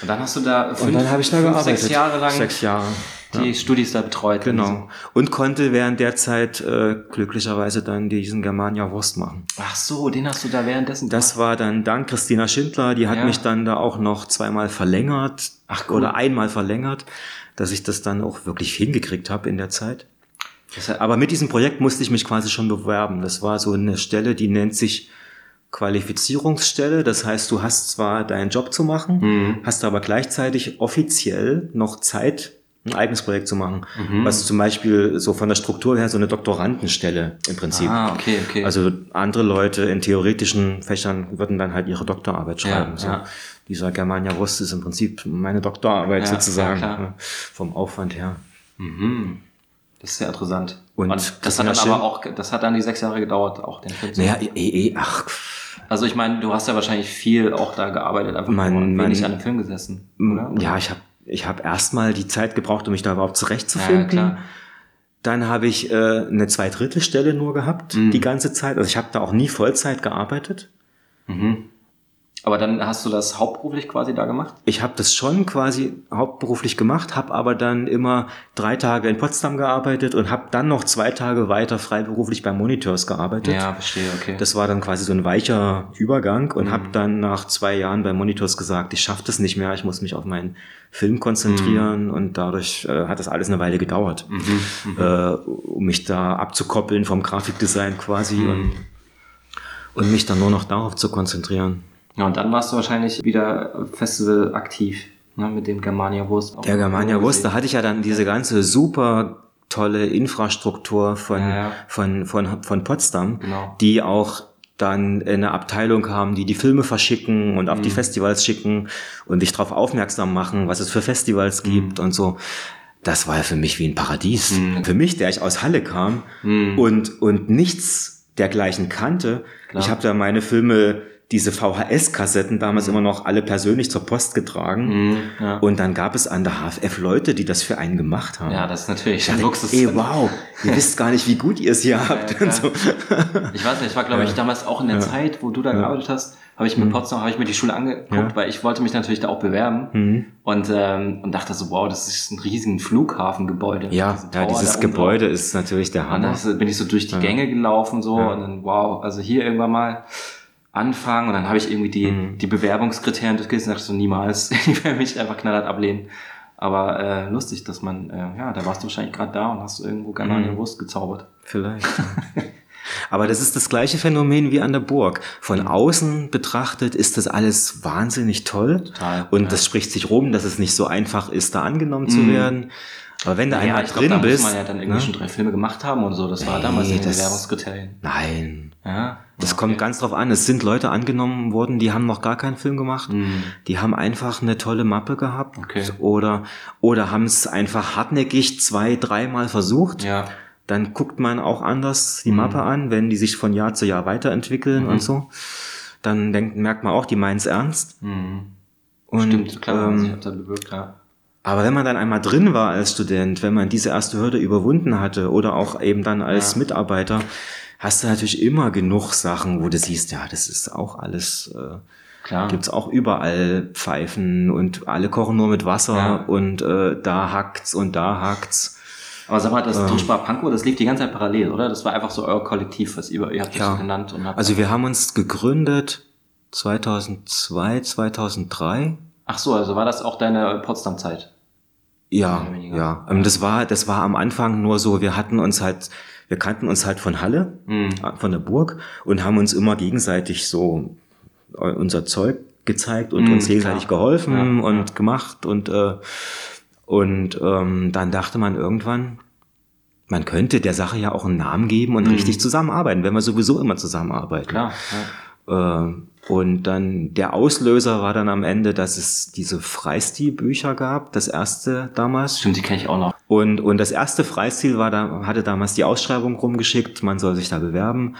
Und dann hast du da fünf, und dann ich da fünf, sechs Jahre lang sechs Jahre, die ja. Studis da betreut. Genau. Und konnte während der Zeit äh, glücklicherweise dann diesen Germania Wurst machen. Ach so, den hast du da währenddessen gemacht? Das war dann dank Christina Schindler, die hat ja. mich dann da auch noch zweimal verlängert Ach, cool. oder einmal verlängert, dass ich das dann auch wirklich hingekriegt habe in der Zeit. Aber mit diesem Projekt musste ich mich quasi schon bewerben. Das war so eine Stelle, die nennt sich Qualifizierungsstelle. Das heißt, du hast zwar deinen Job zu machen, mhm. hast aber gleichzeitig offiziell noch Zeit, ein eigenes Projekt zu machen. Mhm. Was zum Beispiel so von der Struktur her so eine Doktorandenstelle im Prinzip. Ah, okay, okay. Also andere Leute in theoretischen Fächern würden dann halt ihre Doktorarbeit schreiben. Ja, so. ja. Dieser Germania Rust ist im Prinzip meine Doktorarbeit ja, sozusagen ja, vom Aufwand her. Mhm. Das ist sehr interessant. Und, und das hat dann aber auch, das hat dann die sechs Jahre gedauert, auch den Film zu Naja, eh, eh, ach. Also ich meine, du hast ja wahrscheinlich viel auch da gearbeitet, einfach mein, und wenig mein, an dem Film gesessen, oder? Ja, ich habe ich hab erstmal die Zeit gebraucht, um mich da überhaupt zurechtzufinden. Ja, dann habe ich äh, eine Zweidrittelstelle nur gehabt, mhm. die ganze Zeit. Also ich habe da auch nie Vollzeit gearbeitet. Mhm. Aber dann hast du das hauptberuflich quasi da gemacht? Ich habe das schon quasi hauptberuflich gemacht, habe aber dann immer drei Tage in Potsdam gearbeitet und habe dann noch zwei Tage weiter freiberuflich bei Monitors gearbeitet. Ja, verstehe, okay. Das war dann quasi so ein weicher Übergang und mhm. habe dann nach zwei Jahren bei Monitors gesagt, ich schaffe das nicht mehr, ich muss mich auf meinen Film konzentrieren mhm. und dadurch äh, hat das alles eine Weile gedauert, mhm. mhm. Äh, um mich da abzukoppeln vom Grafikdesign quasi mhm. und, und mich dann nur noch darauf zu konzentrieren. Ja, und dann warst du wahrscheinlich wieder Festival aktiv, ne, mit dem Germania Wurst. Der Germania Wurst, da hatte ich ja dann diese ganze super tolle Infrastruktur von, ja, ja. von, von, von Potsdam, genau. die auch dann eine Abteilung haben, die die Filme verschicken und auf mhm. die Festivals schicken und dich darauf aufmerksam machen, was es für Festivals gibt mhm. und so. Das war ja für mich wie ein Paradies. Mhm. Für mich, der ich aus Halle kam mhm. und, und nichts dergleichen kannte. Klar. Ich habe da meine Filme diese VHS-Kassetten damals mhm. immer noch alle persönlich zur Post getragen. Mhm, ja. Und dann gab es an der HFF Leute, die das für einen gemacht haben. Ja, das ist natürlich ein Luxus. Ey, wow, ihr wisst gar nicht, wie gut ihr es hier habt. Ja, so. Ich weiß nicht, ich war, glaube ich, damals auch in der Zeit, wo du da gearbeitet hast, habe ich mir mhm. Potsdam, habe ich mir die Schule angeguckt, weil ich wollte mich natürlich da auch bewerben mhm. und, ähm, und dachte so, wow, das ist ein riesigen Flughafengebäude. Ja, ja dieses Gebäude ist natürlich der Hammer. Und dann bin ich so durch die Gänge gelaufen so und dann, wow, also hier irgendwann mal anfangen und dann habe ich irgendwie die, mhm. die Bewerbungskriterien durchgelesen und dachte so, niemals, ich werde mich einfach knallhart ablehnen. Aber äh, lustig, dass man, äh, ja, da warst du wahrscheinlich gerade da und hast irgendwo Germania mhm. Wurst gezaubert. Vielleicht. Aber das ist das gleiche Phänomen wie an der Burg. Von mhm. außen betrachtet ist das alles wahnsinnig toll. Total. Und ja. das spricht sich rum, dass es nicht so einfach ist, da angenommen zu mhm. werden. Aber wenn du ja, einmal drin glaub, da bist. muss man ja dann irgendwie ne? schon drei Filme gemacht haben und so. Das war damals in den Bewerbungskriterien. Nein. Ja. Das okay. kommt ganz drauf an. Es sind Leute angenommen worden, die haben noch gar keinen Film gemacht. Mhm. Die haben einfach eine tolle Mappe gehabt. Okay. Oder, oder haben es einfach hartnäckig zwei, dreimal versucht. Ja. Dann guckt man auch anders die mhm. Mappe an, wenn die sich von Jahr zu Jahr weiterentwickeln mhm. und so. Dann denkt, merkt man auch, die meinen es ernst. Mhm. Und, Stimmt, klar, ähm, dann bewirkt, ja. Aber wenn man dann einmal drin war als Student, wenn man diese erste Hürde überwunden hatte oder auch eben dann als ja. Mitarbeiter, hast du natürlich immer genug Sachen, wo du siehst, ja, das ist auch alles, äh, Klar. gibt's auch überall Pfeifen und alle kochen nur mit Wasser ja. und äh, da hackt's und da hackt's. Aber sag mal, das ähm, Duschbar Pankow, das lief die ganze Zeit parallel, oder? Das war einfach so euer Kollektiv, was ihr, ihr habt ja. das genannt. Und habt also wir haben uns gegründet 2002, 2003. Ach so, also war das auch deine Potsdam-Zeit? Ja, ja. Ähm, das war, das war am Anfang nur so, wir hatten uns halt wir kannten uns halt von Halle, mhm. von der Burg und haben uns immer gegenseitig so äh, unser Zeug gezeigt und Mhm, uns gegenseitig klar. geholfen Ja, und gemacht und äh, und ähm, dann dachte man irgendwann, man könnte der Sache ja auch einen Namen geben und richtig zusammenarbeiten, wenn wir sowieso immer zusammenarbeiten. Klar. Ja. Äh, und dann der Auslöser war dann am Ende, dass es diese Freistil-Bücher gab, das erste damals. Stimmt, die kenne ich auch noch. Und, und das erste Freistil war da, hatte damals die Ausschreibung rumgeschickt, man soll sich da bewerben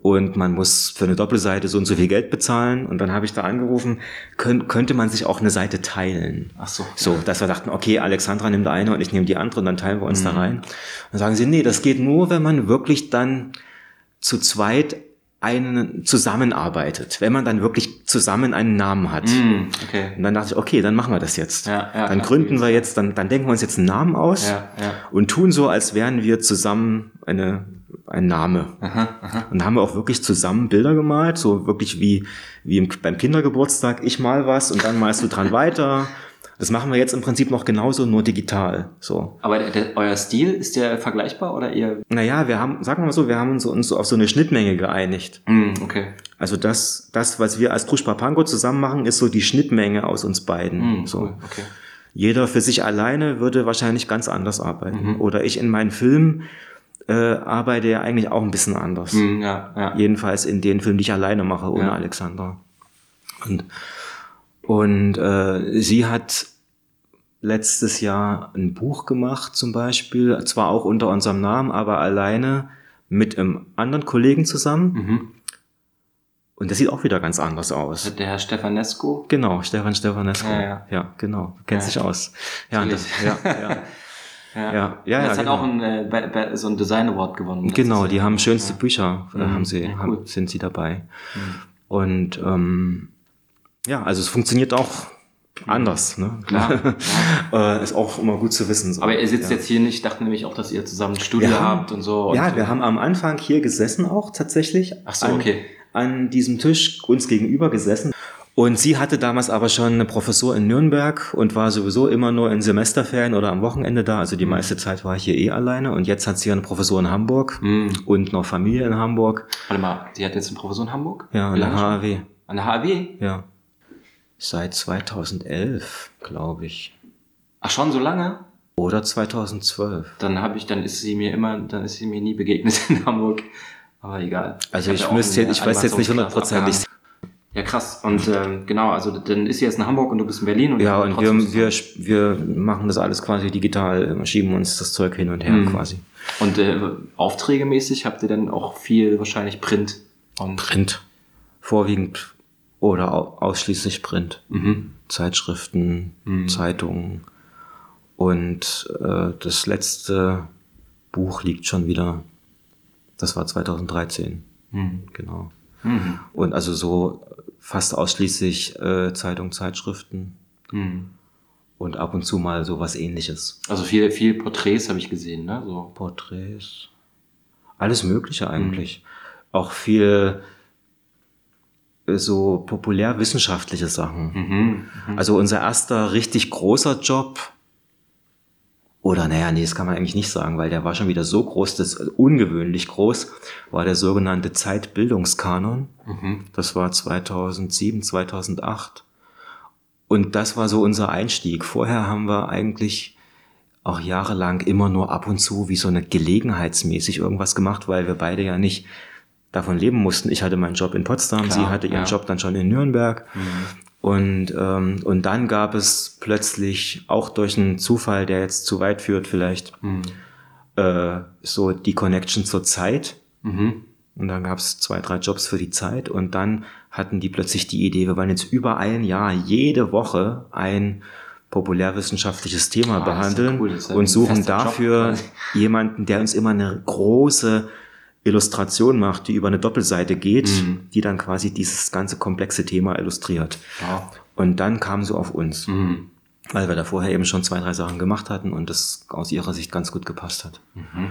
und man muss für eine Doppelseite so und so viel Geld bezahlen. Und dann habe ich da angerufen, könnt, könnte man sich auch eine Seite teilen. Ach so. So, dass wir dachten, okay, Alexandra nimmt eine und ich nehme die andere und dann teilen wir uns da rein. Dann sagen sie, nee, das geht nur, wenn man wirklich dann zu zweit einen zusammenarbeitet, wenn man dann wirklich zusammen einen Namen hat. Mhm, okay. Und dann dachte ich, okay, dann machen wir das jetzt. Ja, ja, dann gründen wir jetzt, dann, dann denken wir uns jetzt einen Namen aus Ja, und tun so, als wären wir zusammen eine, ein Name. Und haben wir auch wirklich zusammen Bilder gemalt, so wirklich wie, wie im, beim Kindergeburtstag, ich mal was und dann malst du dran weiter. Das machen wir jetzt im Prinzip noch genauso, nur digital. So. Aber der, der, euer Stil, ist der vergleichbar oder ihr? Naja, wir haben, sagen wir mal so, wir haben uns, uns auf so eine Schnittmenge geeinigt. Mhm, okay. Also das, das, was wir als Truschpa Panko zusammen machen, ist so die Schnittmenge aus uns beiden. Mhm, so. cool, okay. Jeder für sich alleine würde wahrscheinlich ganz anders arbeiten. Oder ich in meinen Filmen äh, arbeite ja eigentlich auch ein bisschen anders. Mhm, ja, ja. Jedenfalls in den Filmen, die ich alleine mache, ohne Ja. Alexander. Und, und äh, sie hat letztes Jahr ein Buch gemacht zum Beispiel, zwar auch unter unserem Namen, aber alleine mit einem anderen Kollegen zusammen. Mhm. Und das sieht auch wieder ganz anders aus. Der Herr Stefanescu. Genau, Stefan Stefanescu. Ja, ja. genau. Du kennst Ja. dich aus. Ja, das, ja, ja. Ja, Ja, ja, das ja, hat genau. auch ein, äh, so ein Design Award gewonnen. Genau, die haben schönste ja. Bücher, äh, Mhm, haben sie, ja, cool. haben, sind sie dabei. Und ähm, ja, also es funktioniert auch anders. Ne? Klar, äh, ist auch immer gut zu wissen. So. Aber ihr sitzt ja. jetzt hier nicht, ich dachte nämlich auch, dass ihr zusammen ein Studio haben- habt und so. Und Ja, wir haben am Anfang hier gesessen auch tatsächlich. Ach so, an, okay. An diesem Tisch uns gegenüber gesessen. Und sie hatte damals aber schon eine Professur in Nürnberg und war sowieso immer nur in Semesterferien oder am Wochenende da. Also die meiste Zeit war ich hier eh alleine. Und jetzt hat sie eine Professur in Hamburg Mhm. und noch Familie in Hamburg. Warte mal, die hat jetzt eine Professur in Hamburg? Ja, an der? HAW. An der HAW? Ja. Seit 2011, glaube ich. Ach schon, so lange? Oder 2012. Dann habe ich, dann ist sie mir immer, dann ist sie mir nie begegnet in Hamburg. Aber egal. Also ich, auch müsste, ich weiß jetzt nicht hundertprozentig. Ja, krass. Und ähm, genau, also dann ist sie jetzt in Hamburg und du bist in Berlin. Und Ja, und wir, wir, wir machen das alles quasi digital, äh, schieben uns das Zeug hin und her Mhm. quasi. Und äh, aufträgemäßig habt ihr dann auch viel wahrscheinlich Print. Und, Print. Vorwiegend oder au ausschließlich Print. mhm. Zeitschriften, Mhm. Zeitungen. Und äh, das letzte Buch liegt schon wieder, das war 2013, Mhm. genau. Mhm. Und also so fast ausschließlich äh, Zeitung, Zeitschriften Mhm. und ab und zu mal so was ähnliches. Also viel, viel Porträts habe ich gesehen, ne? So. Porträts. Alles Mögliche eigentlich. Auch viel so populärwissenschaftliche Sachen. Mhm. Also unser erster richtig großer Job, oder naja, nee, das kann man eigentlich nicht sagen, weil der war schon wieder so groß, das äh, ungewöhnlich groß, war der sogenannte Zeitbildungskanon. Mhm. Das war 2007, 2008. Und das war so unser Einstieg. Vorher haben wir eigentlich auch jahrelang immer nur ab und zu wie so eine gelegenheitsmäßig irgendwas gemacht, weil wir beide ja nicht davon leben mussten. Ich hatte meinen Job in Potsdam, Klar, sie hatte ihren ja. Job dann schon in Nürnberg. Und, ähm, und dann gab es plötzlich, auch durch einen Zufall, der jetzt zu weit führt vielleicht, Mhm. äh, so die Connection zur Zeit. Mhm. Und dann gab es zwei, drei Jobs für die Zeit und dann hatten die plötzlich die Idee, wir wollen jetzt über ein Jahr jede Woche ein populärwissenschaftliches Thema das ist ja behandeln cool, ja und suchen Job dafür quasi. jemanden, der uns immer eine große Illustration macht, die über eine Doppelseite geht, Mhm. die dann quasi dieses ganze komplexe Thema illustriert. Ja. Und dann kam sie auf uns, Mhm. weil wir da vorher eben schon zwei, drei Sachen gemacht hatten und das aus ihrer Sicht ganz gut gepasst hat. Mhm.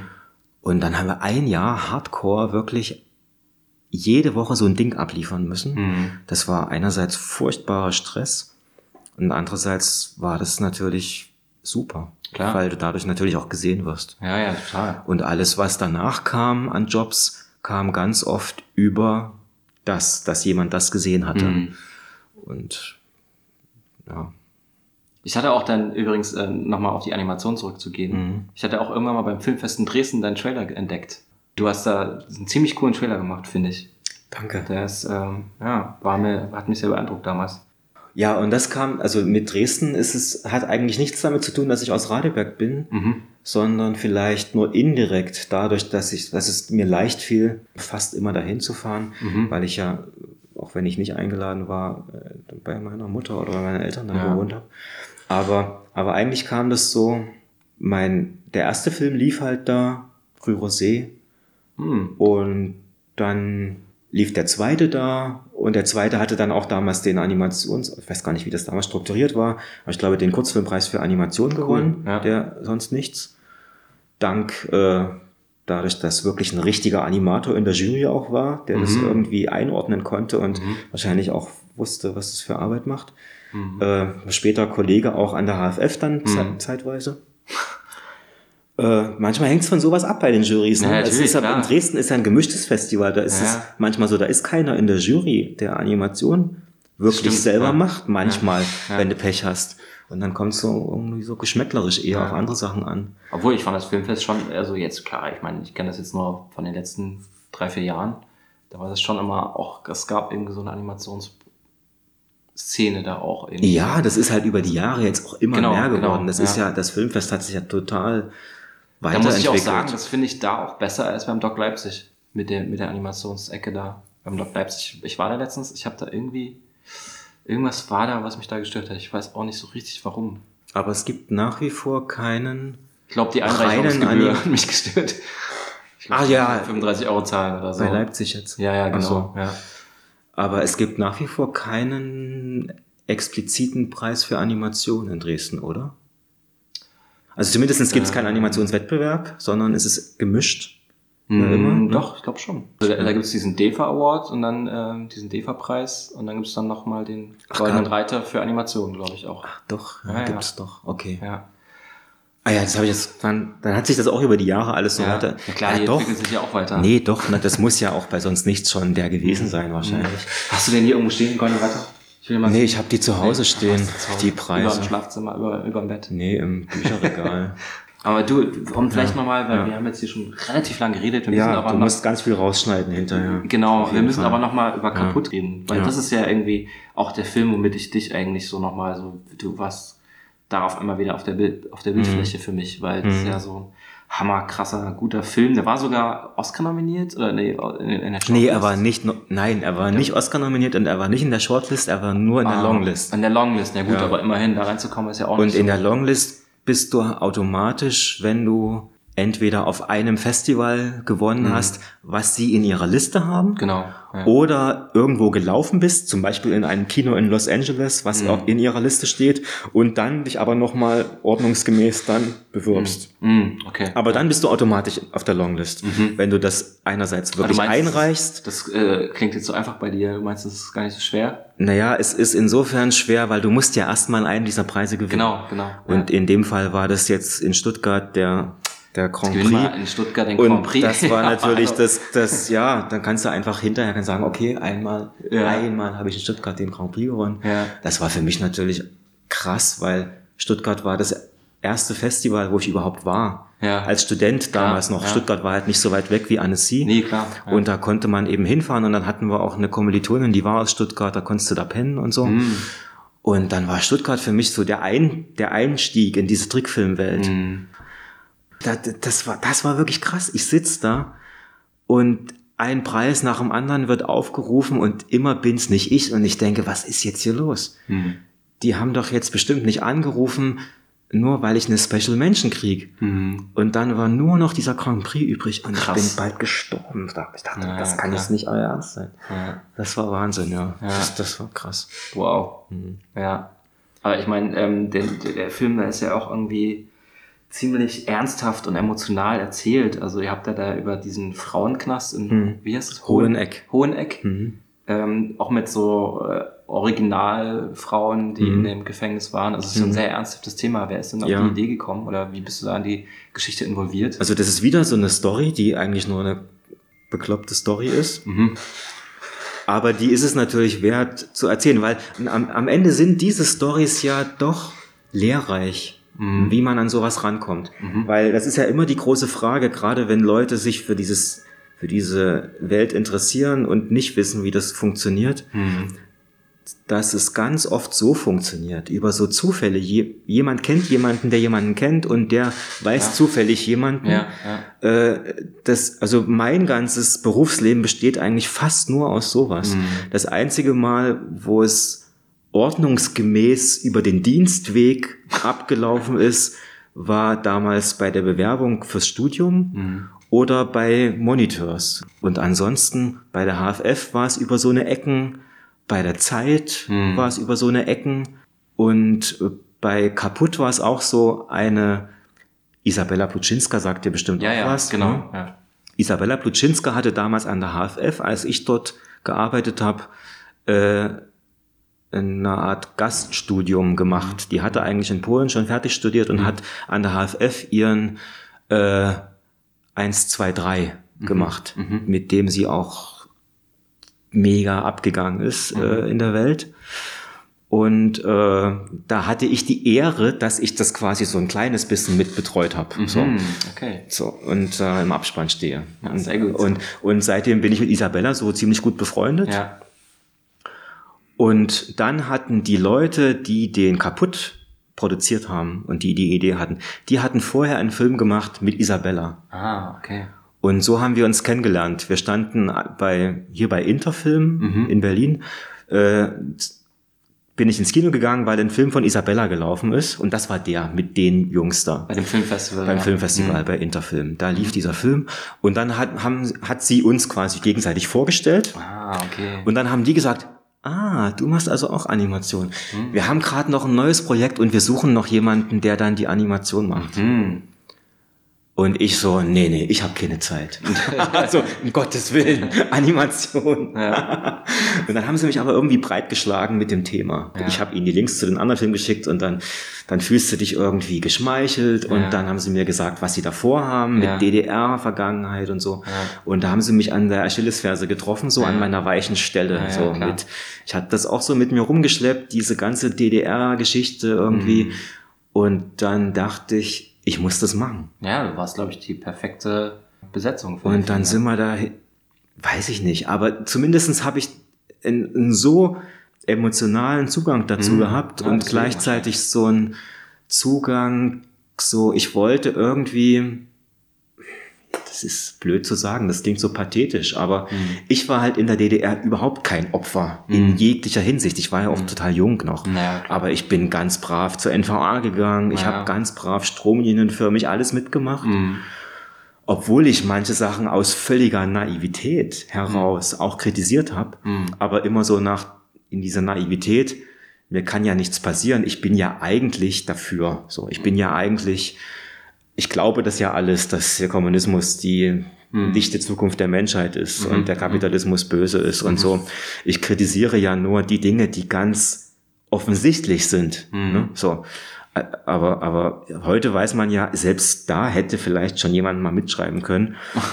Und dann haben wir ein Jahr Hardcore wirklich jede Woche so ein Ding abliefern müssen. Mhm. Das war einerseits furchtbarer Stress und andererseits war das natürlich super, Klar. weil du dadurch natürlich auch gesehen wirst. Ja, ja, total. Und alles, was danach kam an Jobs, kam ganz oft über das, dass jemand das gesehen hatte. Mhm. und ja. Ich hatte auch dann übrigens äh, nochmal auf die Animation zurückzugehen. Mhm. Ich hatte auch irgendwann mal beim Filmfest in Dresden deinen Trailer entdeckt. Du hast da einen ziemlich coolen Trailer gemacht, finde ich. Danke. Der ist, ähm, ja, war mir, hat mich sehr beeindruckt damals. Ja, und das kam, also mit Dresden ist es, hat eigentlich nichts damit zu tun, dass ich aus Radeberg bin, Mhm. sondern vielleicht nur indirekt dadurch, dass ich, dass es mir leicht fiel, fast immer dahin zu fahren, Mhm. weil ich ja, auch wenn ich nicht eingeladen war, äh, bei meiner Mutter oder bei meinen Eltern dann Ja. gewohnt habe. Aber, aber eigentlich kam das so, mein, der erste Film lief halt da, Früherer See, Hm. und dann lief der zweite da und der zweite hatte dann auch damals den Animations, ich weiß gar nicht, wie das damals strukturiert war, aber ich glaube, den Kurzfilmpreis für Animation gewonnen, ja. der sonst nichts. Dank äh, dadurch, dass wirklich ein richtiger Animator in der Jury auch war, der das Mhm. irgendwie einordnen konnte und Mhm. wahrscheinlich auch wusste, was es für Arbeit macht. Mhm. Äh, später Kollege auch an der HFF dann Mhm. ze- zeitweise. Äh, manchmal hängt es von sowas ab bei den Jurys. Ne? Ja, natürlich, ist ja, in Dresden ist ja ein gemischtes Festival. Da ist Ja. es manchmal so, da ist keiner in der Jury, der Animation wirklich Stimmt, selber ja. macht. Manchmal, wenn du Pech hast. Und dann kommt es so irgendwie so geschmäcklerisch eher auf andere Sachen an. Obwohl, ich fand das Filmfest schon, also jetzt klar, ich meine, ich kenne das jetzt nur von den letzten drei, vier Jahren. Da war das schon immer auch, es gab irgendwie so eine Animationsszene da auch. Irgendwie. Ja, das ist halt über die Jahre jetzt auch immer Genau, mehr genau, geworden. das ist ja. ja, das Filmfest hat sich ja total Da muss ich auch sagen, das finde ich da auch besser als beim Doc Leipzig mit der, mit der Animationsecke da. Beim Doc Leipzig, ich war da letztens, ich habe da irgendwie, irgendwas war da, was mich da gestört hat. Ich weiß auch nicht so richtig warum. Aber es gibt nach wie vor keinen. Ich glaube, die Einreichungsgebühr hat mich gestört. Ich glaub, Ah, ja. 35 Euro zahlen oder so. Bei Leipzig jetzt. Ja, ja, genau. so. Ja. Aber es gibt nach wie vor keinen expliziten Preis für Animation in Dresden, oder? Also zumindest gibt es keinen. Animationswettbewerb, sondern es ist gemischt. Ne? Doch, ich glaube schon. Also da da gibt es diesen DEFA Award und dann ähm, diesen DEFA-Preis und dann gibt es dann nochmal den Ach, Goldenen Reiter für Animation, glaube ich auch. Ach doch, Ja, ja, ja. gibt's doch. Okay. Ja, Ah ja, das habe ich jetzt. Dann, dann hat sich das auch über die Jahre alles so ja. weiter. ja klar, ja, die doch. entwickeln sich ja auch weiter. Nee, doch, na, das muss ja auch bei sonst nichts schon der gewesen sein wahrscheinlich. Hast du denn hier irgendwo stehen, Goldenen Reiter? Ich will mal Nee, ich habe die zu Hause Nee, stehen, zu Hause. die Über Preise. im Schlafzimmer, über, über dem Bett. Nee, im Bücherregal. Aber du, um vielleicht Ja, nochmal, weil ja. wir haben jetzt hier schon relativ lang geredet. Wir müssen ja, aber du noch, musst ganz viel rausschneiden hinterher. Genau, wir müssen Fall. aber nochmal über kaputt reden, weil Ja. das ist ja irgendwie auch der Film, womit ich dich eigentlich so nochmal so, du warst darauf einmal wieder auf der Bild, auf der Bildfläche für mich, weil das ist Mhm. ja so hammerkrasser, guter Film. Der war sogar Oscar nominiert oder nee, in, in der Nee, er Shortlist. war nicht, nein, er war nicht Oscar nominiert und er war nicht in der Shortlist, er war nur in der Ah, Longlist. In der Longlist, ja gut, Ja. aber immerhin da reinzukommen ist ja auch Und nicht in so. der Longlist bist du automatisch, wenn du entweder auf einem Festival gewonnen hast, was sie in ihrer Liste haben, Genau. Ja. oder irgendwo gelaufen bist, zum Beispiel in einem Kino in Los Angeles, was Mhm. auch in ihrer Liste steht, und dann dich aber nochmal ordnungsgemäß dann bewirbst. Mm, okay. Aber dann bist du automatisch auf der Longlist. Wenn du das einerseits wirklich meinst, einreichst. Das äh, klingt jetzt so einfach bei dir. Du meinst, das ist gar nicht so schwer? Naja, es ist insofern schwer, weil du musst ja erstmal einen dieser Preise gewinnen. Genau, genau. Und in dem Fall war das jetzt in Stuttgart der, der Grand Prix. in Stuttgart den Und Grand Prix. das war Ja, natürlich das, das, ja, dann kannst du einfach hinterher kannst sagen, okay, einmal, Ja. einmal habe ich in Stuttgart den Grand Prix gewonnen. Ja. Das war für mich natürlich krass, weil Stuttgart war das erste Festival, wo ich überhaupt war. Ja. Als Student damals noch. ja. Stuttgart war halt nicht so weit weg wie Annecy. Nee, klar. Ja. Und da konnte man eben hinfahren und dann hatten wir auch eine Kommilitonin, die war aus Stuttgart, da konntest du da pennen und so. Mhm. Und dann war Stuttgart für mich so der, Ein, der Einstieg in diese Trickfilmwelt. Mhm. Das, das, war, das war wirklich krass. Ich sitz da und ein Preis nach dem anderen wird aufgerufen und immer bin's nicht ich und ich denke, was ist jetzt hier los? Mhm. Die haben doch jetzt bestimmt nicht angerufen, nur weil ich eine Special Mention krieg. Mhm. Und dann war nur noch dieser Grand Prix übrig und Krass. ich bin bald gestorben. Ich dachte, Ja, das kann jetzt nicht euer Ernst sein. Ja. Das war Wahnsinn, ja. Das, das war krass. Wow. Mhm. Ja. Aber ich meine, ähm, der, der Film, der ist ja auch irgendwie ziemlich ernsthaft und emotional erzählt. Also ihr habt ja da über diesen Frauenknast in, Mhm. wie heißt es? Hoheneck. Hoheneck. Mhm. Ähm, auch mit so äh, Originalfrauen, die Mhm. in dem Gefängnis waren. Also es ist ein Mhm. sehr ernsthaftes Thema. Wer ist denn auf Ja. die Idee gekommen oder wie bist du da an die Geschichte involviert? Also das ist wieder so eine Story, die eigentlich nur eine bekloppte Story ist. Mhm. Aber die ist es natürlich wert zu erzählen, weil am, am Ende sind diese Stories ja doch lehrreich, Mhm. wie man an sowas rankommt. Weil das ist ja immer die große Frage, gerade wenn Leute sich für dieses, für diese Welt interessieren und nicht wissen, wie das funktioniert, Mhm. dass es ganz oft so funktioniert, über so Zufälle. Je, jemand kennt jemanden, der jemanden kennt und der weiß Ja. zufällig jemanden. Ja, ja. Äh, das, also mein ganzes Berufsleben besteht eigentlich fast nur aus sowas. Mhm. Das einzige Mal, wo es ordnungsgemäß über den Dienstweg abgelaufen ist, war damals bei der Bewerbung fürs Studium Mhm. oder bei Monitors. Und ansonsten bei der HFF war es über so eine Ecken, bei der Zeit Mhm. war es über so eine Ecken und äh, bei Kaputt war es auch so eine Isabella Plutschinska sagt dir bestimmt Ja, auch ja, was. genau. ne? Ja. Isabella Plutschinska hatte damals an der HFF, als ich dort gearbeitet habe, äh, eine Art Gaststudium gemacht. Die hatte eigentlich in Polen schon fertig studiert und hat an der HFF ihren äh, 1, 2, 3 gemacht, mit dem sie auch mega abgegangen ist äh, in der Welt. Und äh, da hatte ich die Ehre, dass ich das quasi so ein kleines bisschen mitbetreut habe. So. Mhm. Okay. So, und äh, im Abspann stehe. Ja, und, sehr gut. Und, und seitdem bin ich mit Isabella so ziemlich gut befreundet. Ja. Und dann hatten die Leute, die den kaputt produziert haben und die die Idee hatten, die hatten vorher einen Film gemacht mit Isabella. Ah, okay. Und so haben wir uns kennengelernt. Wir standen bei, hier bei Interfilm Mhm. in Berlin. Äh, bin ich ins Kino gegangen, weil ein Film von Isabella gelaufen ist. Und das war der mit den Jungs da. Bei dem Filmfestival. beim ja. Filmfestival bei Interfilm. Da lief dieser Film und dann hat, haben, hat sie uns quasi gegenseitig vorgestellt Ah, okay. und dann haben die gesagt, ah, du machst also auch Animation. Hm. Wir haben gerade noch ein neues Projekt und wir suchen noch jemanden, der dann die Animation macht. Hm. Und ich so, nee, nee, ich habe keine Zeit. also, um Gottes Willen, Animation. Ja. Und dann haben sie mich aber irgendwie breitgeschlagen mit dem Thema. Ja. Ich habe ihnen die Links zu den anderen Filmen geschickt und dann, dann fühlst du dich irgendwie geschmeichelt. Und Ja. dann haben sie mir gesagt, was sie davor haben mit. DDR-Vergangenheit und so. Und da haben sie mich an der Achillesferse getroffen, so an meiner weichen Stelle. So mit, ich hatte das auch so mit mir rumgeschleppt, diese ganze DDR-Geschichte irgendwie. Mhm. Und dann dachte ich, ich muss das machen. ja, du warst, glaube ich, die perfekte Besetzung. für Und dann Film, sind wir da, weiß ich nicht, aber zumindestens habe ich einen, so emotionalen Zugang dazu Mhm. gehabt Ja, und gleichzeitig so einen Zugang, so ich wollte irgendwie, das ist blöd zu sagen, das klingt so pathetisch, aber Mhm. ich war halt in der DDR überhaupt kein Opfer in Mhm. jeglicher Hinsicht. Ich war ja auch total jung noch. Naja. Aber ich bin ganz brav zur NVA gegangen. Ich Ja. habe ganz brav stromlinienförmig alles mitgemacht. Mhm. Obwohl ich manche Sachen aus völliger Naivität heraus auch kritisiert habe, Mhm. aber immer so nach in dieser Naivität, mir kann ja nichts passieren, ich bin ja eigentlich dafür. So, ich bin ja eigentlich, ich glaube das ja alles, dass der Kommunismus die Mhm. dichte Zukunft der Menschheit ist Mhm. und der Kapitalismus böse ist und so. Ich kritisiere ja nur die Dinge, die ganz offensichtlich sind. Mhm. Ne? So. Aber, aber heute weiß man ja, selbst da hätte vielleicht schon jemand mal mitschreiben können.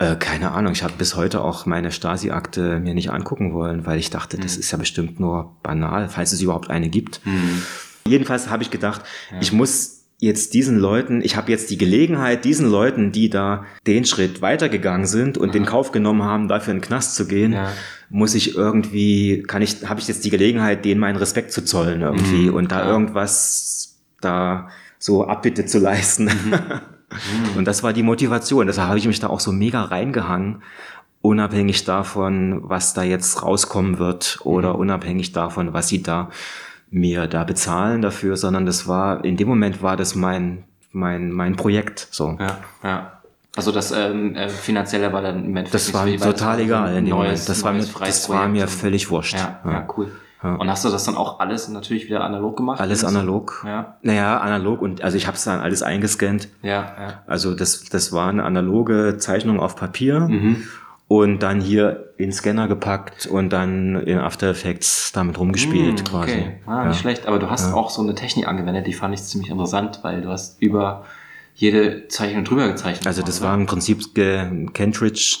Äh, keine Ahnung, ich habe bis heute auch meine Stasi-Akte mir nicht angucken wollen, weil ich dachte, das ist ja bestimmt nur banal, falls es überhaupt eine gibt. Mhm. Jedenfalls habe ich gedacht, ich muss jetzt diesen Leuten, ich habe jetzt die Gelegenheit, diesen Leuten, die da den Schritt weitergegangen sind und den Kauf genommen haben, dafür in den Knast zu gehen, Ja. muss ich irgendwie, kann ich, habe ich jetzt die Gelegenheit, denen meinen Respekt zu zollen irgendwie Mhm, und da klar. irgendwas da so Abbitte zu leisten. Mhm. Und das war die Motivation. Deshalb habe ich mich da auch so mega reingehangen, unabhängig davon, was da jetzt rauskommen wird oder Mhm. unabhängig davon, was sie da mir da bezahlen dafür, sondern das war, in dem Moment war das mein, mein, mein Projekt, so. Ja, ja. Also das ähm, äh, finanzielle war dann im Endeffekt Das war weil total egal in dem neues, Moment. Das war, mir, das war mir völlig wurscht. Ja, ja, cool. Ja. Und hast du das dann auch alles natürlich wieder analog gemacht? Alles analog. Ja, Naja, analog und also ich habe es dann alles eingescannt. ja, ja. Also das, das war eine analoge Zeichnung auf Papier Mhm. Und dann hier in Scanner gepackt und dann in After Effects damit rumgespielt quasi. Okay, ah, ja. nicht schlecht. Aber du hast auch so eine Technik angewendet, die fand ich ziemlich interessant, weil du hast über jede Zeichnung drüber gezeichnet. Also das oder? war im Prinzip ge Kentridge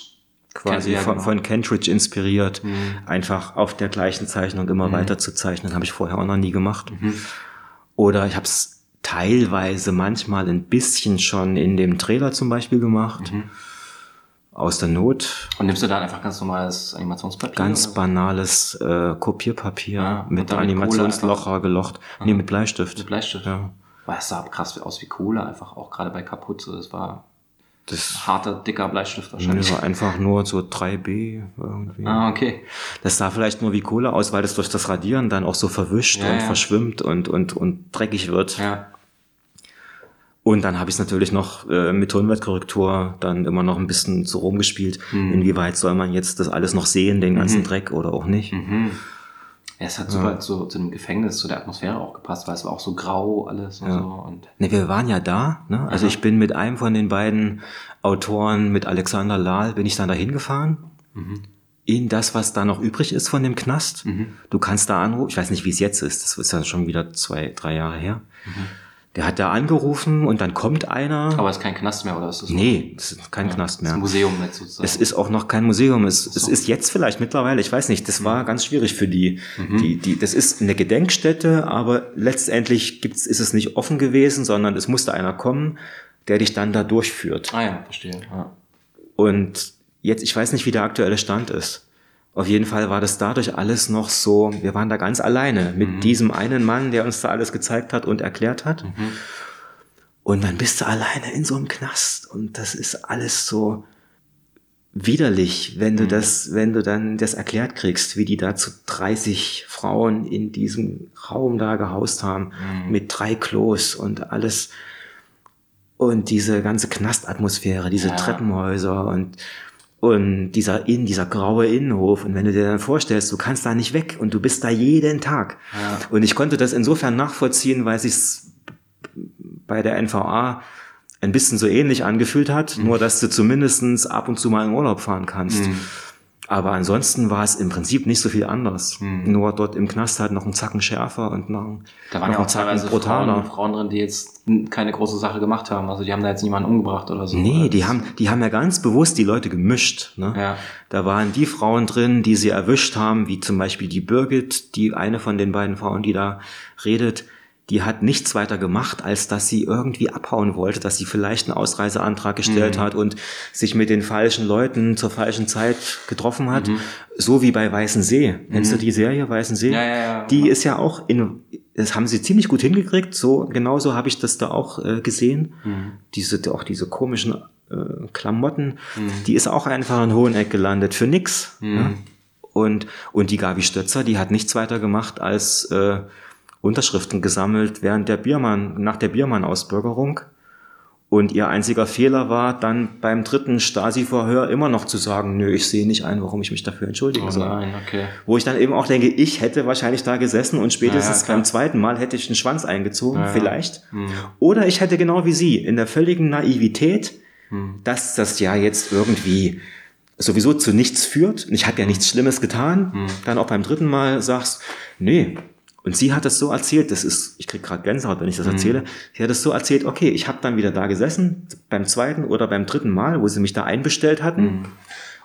quasi ja, von, genau. von Kentridge inspiriert, einfach auf der gleichen Zeichnung immer weiter zu zeichnen. Habe ich vorher auch noch nie gemacht. Oder ich habe es teilweise manchmal ein bisschen schon in dem Trailer zum Beispiel gemacht. Aus der Not. Und nimmst du dann einfach ganz normales Animationspapier? Ganz so? banales äh, Kopierpapier Ja, mit Animationslocher gelocht. Nee, mit Bleistift. Mit Bleistift. Ja. Weil es sah krass aus wie Kohle, einfach auch gerade bei Kapuze. Das war Das harter, dicker Bleistift nee, wahrscheinlich. war einfach nur so 3B irgendwie. Ah, okay. Das sah vielleicht nur wie Kohle aus, weil das durch das Radieren dann auch so verwischt Ja, und ja. verschwimmt und, und, und dreckig wird. Ja. Und dann habe ich es natürlich noch äh, mit Tonwertkorrektur dann immer noch ein bisschen so rumgespielt. Mhm. Inwieweit soll man jetzt das alles noch sehen, den ganzen Dreck oder auch nicht? Mhm. Ja, es hat super zu, zu dem Gefängnis, zu der Atmosphäre auch gepasst, weil es war auch so grau alles und so. Und Ne, wir waren ja da. Ne? Also ich bin mit einem von den beiden Autoren, mit Alexander Lahl, bin ich dann dahin gefahren. In das, was da noch übrig ist von dem Knast. Du kannst da anrufen. Ich weiß nicht, wie es jetzt ist. Das ist ja schon wieder zwei, drei Jahre her. Der hat da angerufen und dann kommt einer. aber es ist kein Knast mehr, oder ist das nee, es ist kein Knast Das mehr. ist ein Museum jetzt sozusagen. Es ist auch noch kein Museum. Es, es ist jetzt vielleicht mittlerweile, ich weiß nicht, das war ganz schwierig für die. die, die das ist eine Gedenkstätte, aber letztendlich gibt's, ist es nicht offen gewesen, sondern es musste einer kommen, der dich dann da durchführt. ah ja, verstehe. Ja. Und jetzt, ich weiß nicht, wie der aktuelle Stand ist. Auf jeden Fall war das dadurch alles noch so, wir waren da ganz alleine mit diesem einen Mann, der uns da alles gezeigt hat und erklärt hat. Und dann bist du alleine in so einem Knast und das ist alles so widerlich, wenn du das, wenn du dann das erklärt kriegst, wie die da zu 30 Frauen in diesem Raum da gehaust haben, mit drei Klos und alles. Und diese ganze Knastatmosphäre, diese Ja. Treppenhäuser und, und dieser Inn, dieser graue Innenhof. Und wenn du dir dann vorstellst, du kannst da nicht weg und du bist da jeden Tag. Ja. Und ich konnte das insofern nachvollziehen, weil sich's bei der NVA ein bisschen so ähnlich angefühlt hat, nur dass du zumindestens ab und zu mal in Urlaub fahren kannst. Aber ansonsten war es im Prinzip nicht so viel anders. Nur dort im Knast halt noch einen Zacken schärfer und noch, einen- Da waren noch ja auch einen Zacken brutaler. Frauen, Frauen drin, die jetzt keine große Sache gemacht haben. Also die haben da jetzt niemanden umgebracht oder so. Nee, die haben, die haben ja ganz bewusst die Leute gemischt. Ne? Ja. Da waren die Frauen drin, die sie erwischt haben, wie zum Beispiel die Birgit, die eine von den beiden Frauen, die da redet, die hat nichts weiter gemacht, als dass sie irgendwie abhauen wollte, dass sie vielleicht einen Ausreiseantrag gestellt Mhm. hat und sich mit den falschen Leuten zur falschen Zeit getroffen hat. Mhm. So wie bei Weißen See. Kennst du die Serie Weißen See? Ja, ja, ja. Die ist ja auch in, das haben sie ziemlich gut hingekriegt. So, genauso habe ich das da auch äh, gesehen. Mhm. Diese, auch diese komischen äh, Klamotten, die ist auch einfach in Hoheneck gelandet für nix. Mhm. Ja? Und, und die Gabi Stötzer, die hat nichts weiter gemacht als äh, Unterschriften gesammelt während der Biermann, nach der Biermann-Ausbürgerung. Und ihr einziger Fehler war, dann beim dritten Stasi-Verhör immer noch zu sagen, nö, ich sehe nicht ein, warum ich mich dafür entschuldigen Oh soll. nein, okay. Wo ich dann eben auch denke, ich hätte wahrscheinlich da gesessen und spätestens Ja, ja, klar. beim zweiten Mal hätte ich den Schwanz eingezogen, Ja, ja. vielleicht. Hm. Oder ich hätte genau wie Sie in der völligen Naivität, Hm. dass das ja jetzt irgendwie sowieso zu nichts führt. Und ich habe ja Hm. nichts Schlimmes getan. Dann auch beim dritten Mal sagst, nee. Und sie hat es so erzählt, das ist, ich krieg gerade Gänsehaut, wenn ich das Hm. erzähle. Sie hat es so erzählt, okay, ich habe dann wieder da gesessen, beim zweiten oder beim dritten Mal, wo sie mich da einbestellt hatten. Hm.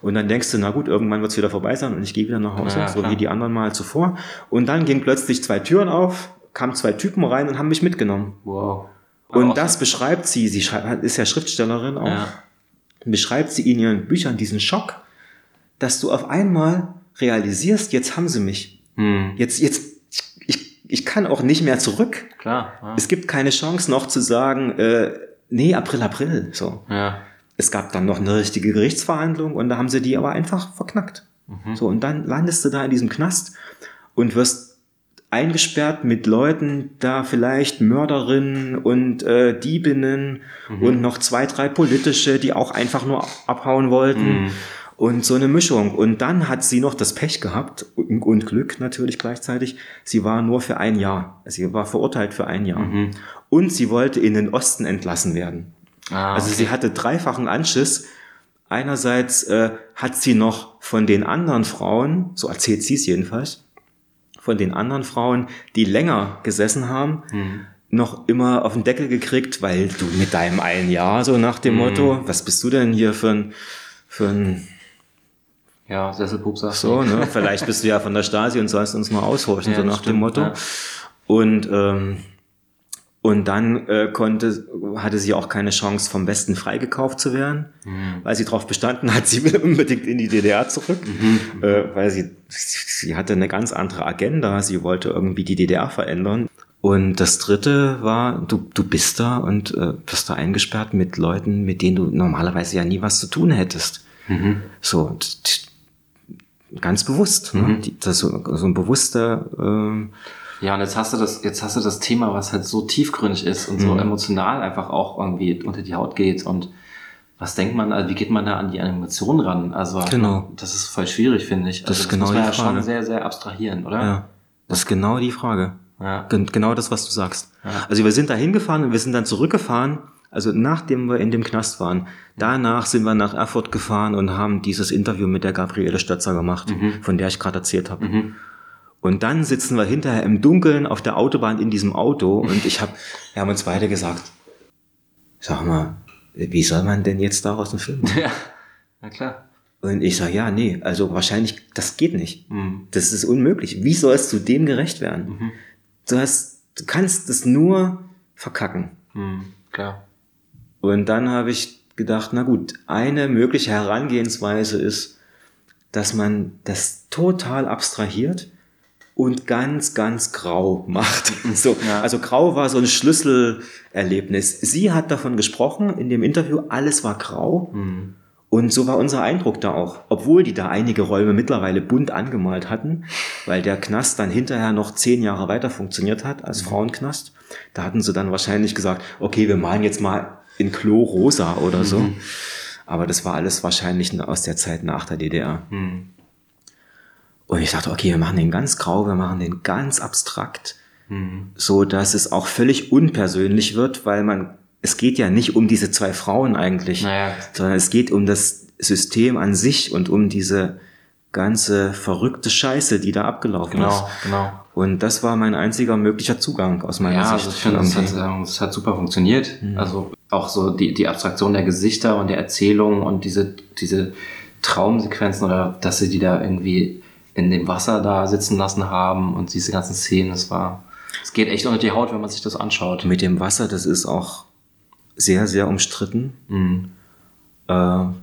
Und dann denkst du, na gut, irgendwann wird's wieder vorbei sein und ich gehe wieder nach Hause, Ja, so klar. wie die anderen Mal zuvor. Und dann gingen plötzlich zwei Türen auf, kamen zwei Typen rein und haben mich mitgenommen. Wow. Und auch das beschreibt sie, sie schreibt, ist ja Schriftstellerin auch, Ja. beschreibt sie in ihren Büchern diesen Schock, dass du auf einmal realisierst, jetzt haben sie mich. Hm. Jetzt, jetzt, ich, kann auch nicht mehr zurück. Klar. Ja. Es gibt keine Chance noch zu sagen, äh, nee, April, April, so. ja. Es gab dann noch eine richtige Gerichtsverhandlung und da haben sie die aber einfach verknackt. So, und dann landest du da in diesem Knast und wirst eingesperrt mit Leuten, da vielleicht Mörderinnen und äh, Diebinnen und noch zwei, drei politische, die auch einfach nur abhauen wollten. Und so eine Mischung. Und dann hat sie noch das Pech gehabt und, Glück natürlich gleichzeitig. Sie war nur für ein Jahr. Sie war verurteilt für ein Jahr. Und sie wollte in den Osten entlassen werden. Ah, Also okay. sie hatte dreifachen Anschiss. Einerseits äh, hat sie noch von den anderen Frauen, so erzählt sie es jedenfalls, von den anderen Frauen, die länger gesessen haben, Hm. noch immer auf den Deckel gekriegt, weil du mit deinem einen Jahr so nach dem Motto, was bist du denn hier für ein, für ein Ja, Sesselpupser. So, ne? Vielleicht bist du ja von der Stasi und sollst uns nur aushorchen, Ja, so nach dem stimmt, Motto. ja. Und, ähm, und dann äh, konnte, hatte sie auch keine Chance, vom Westen freigekauft zu werden, Mhm. weil sie darauf bestanden hat, sie will unbedingt in die DDR zurück, Mhm. äh, weil sie, sie hatte eine ganz andere Agenda, sie wollte irgendwie die DDR verändern. Und das dritte war, du, du bist da und äh, wirst da eingesperrt mit Leuten, mit denen du normalerweise ja nie was zu tun hättest. Mhm. So, t- ganz bewusst. Ne? Die, das so, so ein bewusster, ähm, Ja, und jetzt hast du das, jetzt hast du das Thema, was halt so tiefgründig ist und Mhm. so emotional einfach auch irgendwie unter die Haut geht und was denkt man, also wie geht man da an die Animation ran? Also Genau. das ist voll schwierig, finde ich. Also ist genau muss man die ja schon sehr, sehr abstrahieren, oder? ja, das ist genau die Frage. Ja. Gen genau das, was du sagst. Ja. Also wir sind da hingefahren und wir sind dann zurückgefahren, also nachdem wir in dem Knast waren. Danach sind wir nach Erfurt gefahren und haben dieses Interview mit der Gabriele Stötzer gemacht, von der ich gerade erzählt habe. Mhm. Und dann sitzen wir hinterher im Dunkeln auf der Autobahn in diesem Auto und ich habe, wir haben uns beide gesagt, sag mal, wie soll man denn jetzt daraus einen Film machen? Ja, na klar. Und ich sage, ja, nee, also wahrscheinlich, das geht nicht. Mhm. Das ist unmöglich. Wie sollst du dem gerecht werden? Du hast, du kannst es nur verkacken. Mhm. Klar. Und dann habe ich gedacht, na gut, eine mögliche Herangehensweise ist, dass man das total abstrahiert und ganz, ganz grau macht. So, Ja. Also grau war so ein Schlüsselerlebnis. Sie hat davon gesprochen in dem Interview, alles war grau. Mhm. Und so war unser Eindruck da auch, obwohl die da einige Räume mittlerweile bunt angemalt hatten, weil der Knast dann hinterher noch zehn Jahre weiter funktioniert hat als Frauenknast. Da hatten sie dann wahrscheinlich gesagt, okay, wir malen jetzt mal in Klo rosa oder so. Aber das war alles wahrscheinlich aus der Zeit nach der DDR. Mhm. Und ich dachte, okay, wir machen den ganz grau, wir machen den ganz abstrakt, Mhm. so dass es auch völlig unpersönlich wird, weil man, es geht ja nicht um diese zwei Frauen eigentlich Naja, sondern es geht um das System an sich und um diese ganze verrückte Scheiße, die da abgelaufen ist. genau, genau. Und das war mein einziger möglicher Zugang aus meiner Ja, Sicht. also ich finde, das ähm, das hat super funktioniert. Mhm. Also auch so die, die Abstraktion der Gesichter und der Erzählung und diese, diese Traumsequenzen oder dass sie die da irgendwie in dem Wasser da sitzen lassen haben und diese ganzen Szenen, das war, es geht echt unter die Haut, wenn man sich das anschaut. Mit dem Wasser, das ist auch sehr, sehr umstritten, Mhm. äh,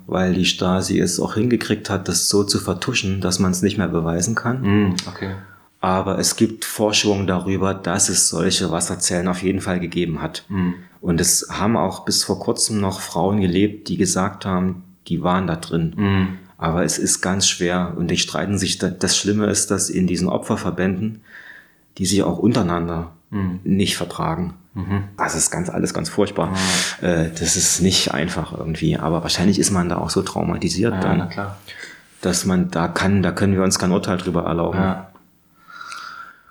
weil die Stasi es auch hingekriegt hat, das so zu vertuschen, dass man es nicht mehr beweisen kann. Mhm, okay. Aber es gibt Forschungen darüber, dass es solche Wasserzellen auf jeden Fall gegeben hat. Mhm. Und es haben auch bis vor kurzem noch Frauen gelebt, die gesagt haben, die waren da drin. Mhm. Aber es ist ganz schwer und die streiten sich. da- Das Schlimme ist, dass in diesen Opferverbänden, die sich auch untereinander Mhm. nicht vertragen. Mhm. Das ist ganz alles ganz furchtbar. Äh, Das ist nicht einfach irgendwie. Aber wahrscheinlich ist man da auch so traumatisiert, Ja, dann, dass man da kann, da können wir uns kein Urteil drüber erlauben. Ja.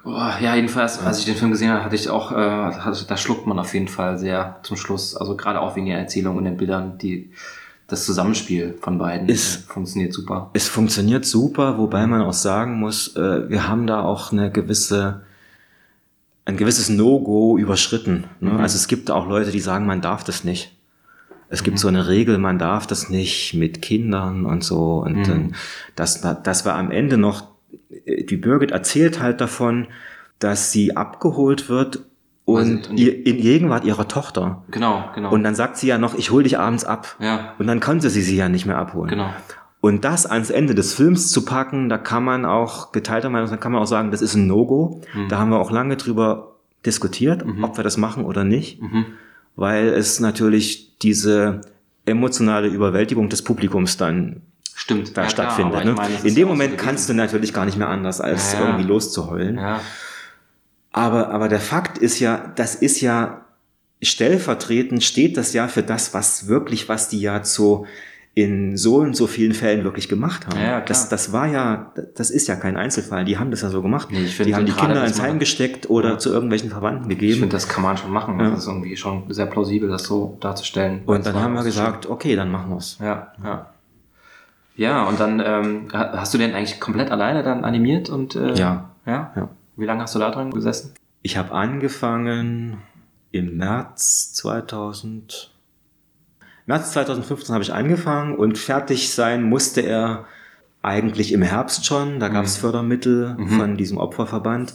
Boah, ja, jedenfalls, als ich den Film gesehen habe, hatte ich auch, äh, hatte, da schluckt man auf jeden Fall sehr zum Schluss. Also gerade auch wegen der Erzählung und den Bildern, die das Zusammenspiel von beiden Ist- äh, funktioniert super. Es funktioniert super, wobei man auch sagen muss, äh, wir haben da auch eine gewisse, ein gewisses No-Go überschritten. Ne? Also es gibt auch Leute, die sagen, man darf das nicht. Es gibt so eine Regel, man darf das nicht mit Kindern und so. Und dann, das, das war am Ende noch, die Birgit erzählt halt davon, dass sie abgeholt wird und, ihr, in Gegenwart ihrer Tochter. Genau, genau. Und dann sagt sie ja noch, ich hol dich abends ab. ja, Und dann konnte sie sie ja nicht mehr abholen. genau. Und das ans Ende des Films zu packen, da kann man auch, geteilter Meinung, sein, kann man auch sagen, das ist ein No-Go. Mhm. Da haben wir auch lange drüber diskutiert, ob wir das machen oder nicht, Mhm. weil es natürlich diese emotionale Überwältigung des Publikums dann Stimmt. da ja, klar, stattfindet. aber ne? ich meine, In dem auch so Moment kannst du natürlich gar nicht mehr anders, als Ja, irgendwie loszuheulen. Ja, Aber, aber der Fakt ist ja, das ist ja stellvertretend steht das ja für das, was wirklich, was die ja zu in so und so vielen Fällen wirklich gemacht haben. Ja, klar. das, das war ja, das ist ja kein Einzelfall. Die haben das ja so gemacht. Nee, ich finde die haben die Kinder ins Heim gesteckt oder Ja. zu irgendwelchen Verwandten ich gegeben. finde, das kann man schon machen. Ja. Das ist irgendwie schon sehr plausibel, das so darzustellen. und dann haben wir gesagt, okay, dann machen wir's. Ja, ja. Ja, und dann ähm, ha- hast du den eigentlich komplett alleine dann animiert und äh, Ja. ja? Ja. Wie lange hast du da dran gesessen? Ich habe angefangen im März 2000. März 2015 habe ich angefangen und fertig sein musste er eigentlich im Herbst schon. Da gab es Fördermittel von diesem Opferverband.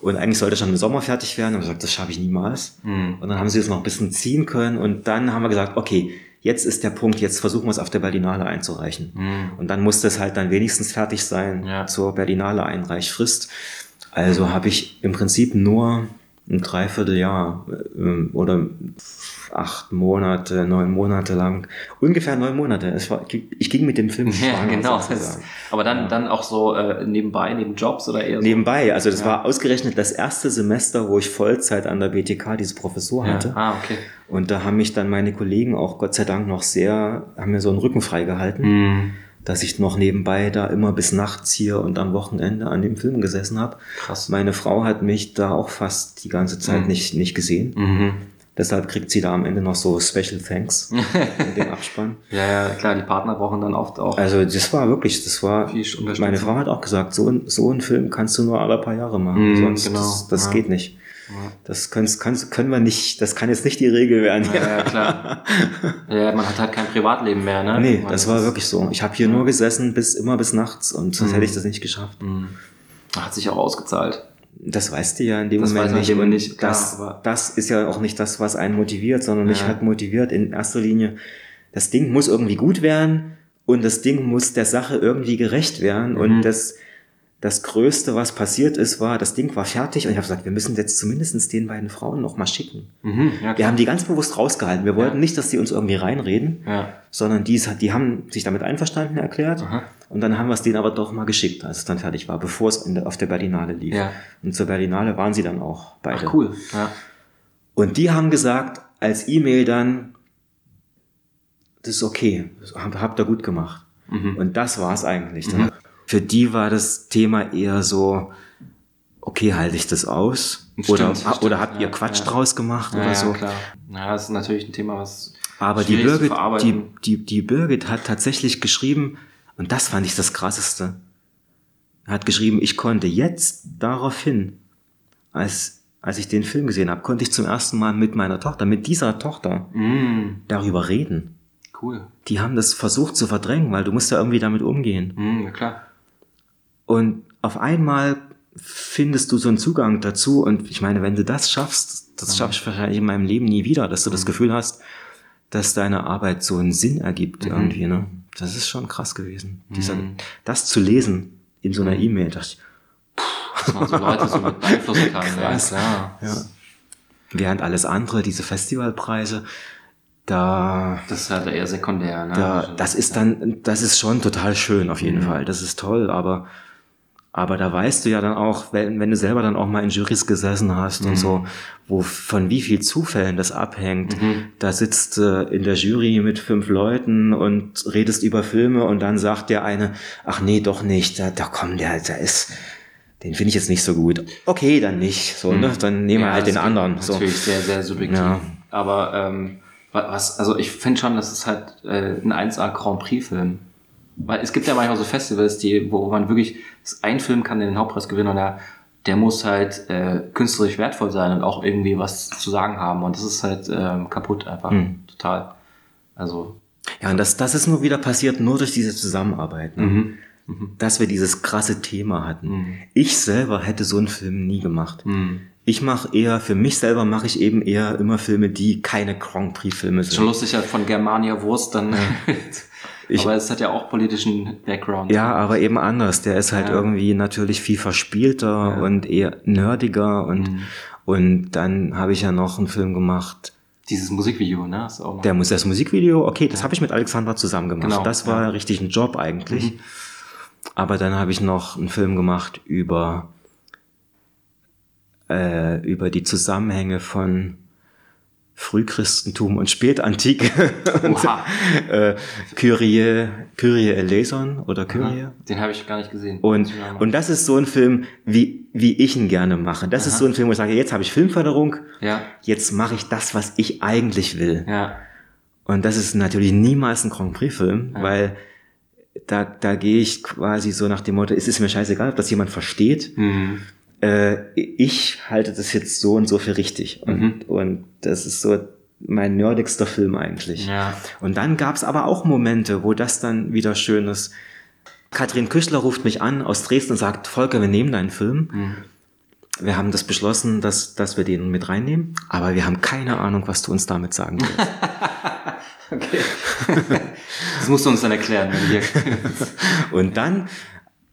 Und eigentlich sollte schon im Sommer fertig werden. Und gesagt, das schaffe ich niemals. Und dann haben sie es noch ein bisschen ziehen können. Und dann haben wir gesagt, okay, jetzt ist der Punkt, jetzt versuchen wir es auf der Berlinale einzureichen. Und dann musste es halt dann wenigstens fertig sein Ja. zur Berlinale Einreichfrist. Also habe ich im Prinzip nur ein Dreivierteljahr ähm, oder acht Monate, neun Monate lang, ungefähr neun Monate. Es war, ich ging mit dem Film Ja, schwanger, genau. sozusagen. Aber dann, dann auch so äh, nebenbei, neben Jobs oder eher so? Nebenbei, also das Ja. war ausgerechnet das erste Semester, wo ich Vollzeit an der BTK diese Professur Ja. hatte. Ah, okay. Und da haben mich dann meine Kollegen auch Gott sei Dank noch sehr, haben mir so einen Rücken freigehalten, Mhm. Dass ich noch nebenbei da immer bis nachts hier und am Wochenende an dem Film gesessen habe. Krass. Meine Frau hat mich da auch fast die ganze Zeit Mhm. nicht, nicht gesehen. Mhm. Deshalb kriegt sie da am Ende noch so Special Thanks in dem Abspann. Ja, ja, klar, die Partner brauchen dann oft auch. Also das war wirklich, das war, meine Frau hat auch gesagt, so, ein- so einen Film kannst du nur alle paar Jahre machen, Mhm, sonst genau, das, das ja. geht nicht. Ja. Das können, können, können wir nicht, das kann jetzt nicht die Regel werden. Ja, ja, klar. ja, man hat halt kein Privatleben mehr, ne? Nee, Man das war wirklich so. Ich habe hier nur gesessen bis immer bis nachts und sonst Mhm. hätte ich das nicht geschafft. Mhm. Hat sich auch ausgezahlt. Das weißt du ja in dem Das Moment nicht. dem Und nicht, klar, das, das ist ja auch nicht das, was einen motiviert, sondern mich Ja. hat motiviert in erster Linie, das Ding muss irgendwie gut werden und das Ding muss der Sache irgendwie gerecht werden. Mhm. Und das, das Größte, was passiert ist, war, das Ding war fertig und ich habe gesagt, wir müssen jetzt zumindest den beiden Frauen noch mal schicken. Mhm. Ja, Wir haben die ganz bewusst rausgehalten. Wir wollten Ja. nicht, dass die uns irgendwie reinreden, Ja. sondern die, die haben sich damit einverstanden erklärt. Aha. Und dann haben wir es denen aber doch mal geschickt, als es dann fertig war, bevor es der, auf der Berlinale lief. Und zur Berlinale waren sie dann auch beide. Ach, cool. Ja. Und die haben gesagt, als E-Mail dann, das ist okay, das habt ihr gut gemacht. Mhm. Und das war es eigentlich. Dann. Für die war das Thema eher so, okay, halte ich das aus? Stimmt, oder stimmt, oder habt ihr ja, Quatsch ja. draus gemacht Ja, oder ja, so? klar. Ja, das ist natürlich ein Thema, was Aber die Birgit, die, die, die Birgit hat tatsächlich geschrieben, und das fand ich das Krasseste, hat geschrieben, ich konnte jetzt daraufhin, als, als ich den Film gesehen habe, konnte ich zum ersten Mal mit meiner Tochter, mit dieser Tochter Mhm. darüber reden. Cool. Die haben das versucht zu verdrängen, weil du musst ja irgendwie damit umgehen. Ja, klar. Und auf einmal findest du so einen Zugang dazu. Und ich meine, wenn du das schaffst, das schaffe ich wahrscheinlich in meinem Leben nie wieder, dass du das Gefühl hast, dass deine Arbeit so einen Sinn ergibt irgendwie. Ne? Das ist schon krass gewesen. Dieser, das zu lesen in so einer E-Mail, dachte ich, Dass man so Leute so mit beeinflussen kann. Krass. Ja, klar. ja. Während alles andere, diese Festivalpreise, da Das ist halt eher sekundär. Ne? Da, das ist dann, das ist schon total schön auf jeden Fall. Das ist toll, aber, aber da weißt du ja dann auch, wenn, wenn du selber dann auch mal in Jurys gesessen hast und so, wo von wie viel Zufällen das abhängt. Da sitzt äh, in der Jury mit fünf Leuten und redest über Filme und dann sagt der eine, ach nee, doch nicht, da, da komm, der, der ist, den finde ich jetzt nicht so gut. Okay, dann nicht. So, ne? Dann nehmen wir Ja, halt den anderen. So. Natürlich sehr, sehr subjektiv. Ja. Aber ähm, wa- was, also ich finde schon, das ist halt äh, ein 1A Grand Prix-Film. Weil es gibt ja manchmal so Festivals, die, wo man wirklich, ein Film kann den Hauptpreis gewinnen und der, der muss halt äh, künstlerisch wertvoll sein und auch irgendwie was zu sagen haben. Und das ist halt ähm, kaputt einfach. Hm. Total. Also. Ja, und das, das ist nur wieder passiert, nur durch diese Zusammenarbeit. Ne? Mhm. dass wir dieses krasse Thema hatten. Mhm. Ich selber hätte so einen Film nie gemacht. Mhm. Ich mache eher, für mich selber mache ich eben eher immer Filme, die keine Grand Prix-Filme Schon sind. lustig halt von Germania Wurst dann. Ich- aber es hat ja auch politischen Background. Ja, aber eben anders. Der ist halt Ja. irgendwie natürlich viel verspielter Ja. und eher nerdiger und, Mhm. und dann habe ich ja noch einen Film gemacht, Dieses Musikvideo, ne? Ist auch der muss das Musikvideo, okay, das habe ich mit Alexandra zusammen gemacht. Genau, das war ja. richtig ein Job eigentlich. Mhm. Aber dann habe ich noch einen Film gemacht über, äh, über die Zusammenhänge von Frühchristentum und Spätantike. und, Oha. äh, Kyrie, Kyrie eleison oder Kyrie. Den habe ich gar nicht gesehen. Und, und das ist so ein Film, wie, wie ich ihn gerne mache. Das ist Aha. so ein Film, wo ich sage, jetzt habe ich Filmförderung, ja, jetzt mache ich das, was ich eigentlich will. ja, Und das ist natürlich niemals ein Grand Prix-Film, Ja. weil da, da gehe ich quasi so nach dem Motto, es ist mir scheißegal, ob das jemand versteht. mhm. Äh, ich halte das jetzt so und so für richtig. Und, Mhm. und das ist so mein nerdigster Film eigentlich. ja, Und dann gab's aber auch Momente, wo das dann wieder schön ist. Katrin Küchler ruft mich an aus Dresden und sagt, Volker, wir nehmen deinen Film. Mhm. Wir haben das beschlossen, dass, dass wir den mit reinnehmen, aber wir haben keine Ahnung, was du uns damit sagen willst. Okay. das musst du uns dann erklären. Wenn wir und dann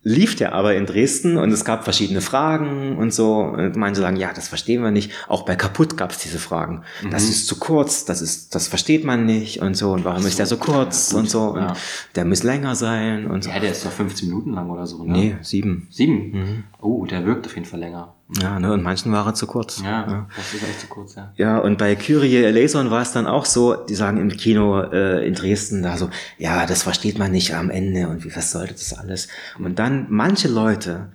lief der aber in Dresden und es gab verschiedene Fragen und so. Und manche sagen, ja, das verstehen wir nicht. Auch bei Kaputt gab es diese Fragen. Das ist zu kurz, das ist, das versteht man nicht und so. Und warum ist der so kurz und so? Und Ja. der muss länger sein und so. ja, der ist doch 15 Minuten lang oder so. Ne? Nee, sieben. Sieben? Oh, der wirkt auf jeden Fall länger. Ja, ne, und manchen war er zu kurz. Ja, das ist echt zu kurz, ja. Ja, und bei Kyrie Eleison war es dann auch so, die sagen im Kino äh, in Dresden da so, ja, das versteht man nicht am Ende und wie, was sollte das alles? Und dann manche Leute,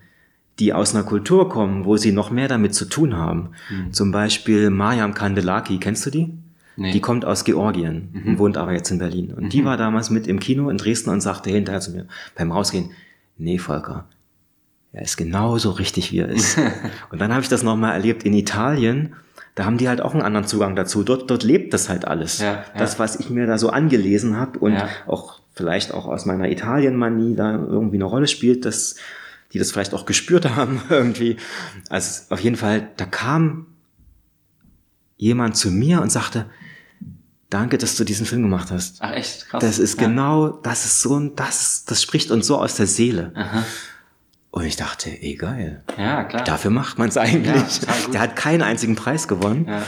die aus einer Kultur kommen, wo sie noch mehr damit zu tun haben, zum Beispiel Mariam Kandelaki, kennst du die? Nee. Die kommt aus Georgien und wohnt aber jetzt in Berlin. Und die war damals mit im Kino in Dresden und sagte hinterher zu mir beim Rausgehen, nee, Volker, er ist genauso richtig, wie er ist. und dann habe ich das nochmal erlebt in Italien. Da haben die halt auch einen anderen Zugang dazu. Dort, dort lebt das halt alles. Ja, ja. Das, was ich mir da so angelesen habe und Ja. auch vielleicht auch aus meiner Italien-Manie da irgendwie eine Rolle spielt, dass die das vielleicht auch gespürt haben irgendwie. Also auf jeden Fall, da kam jemand zu mir und sagte, danke, dass du diesen Film gemacht hast. Ach echt, krass. Das ist genau, das ist so ein, das, das spricht uns so aus der Seele. Aha. Und ich dachte, ey, geil. Ja, klar. Dafür macht man es eigentlich. Ja. Der hat keinen einzigen Preis gewonnen, Ja.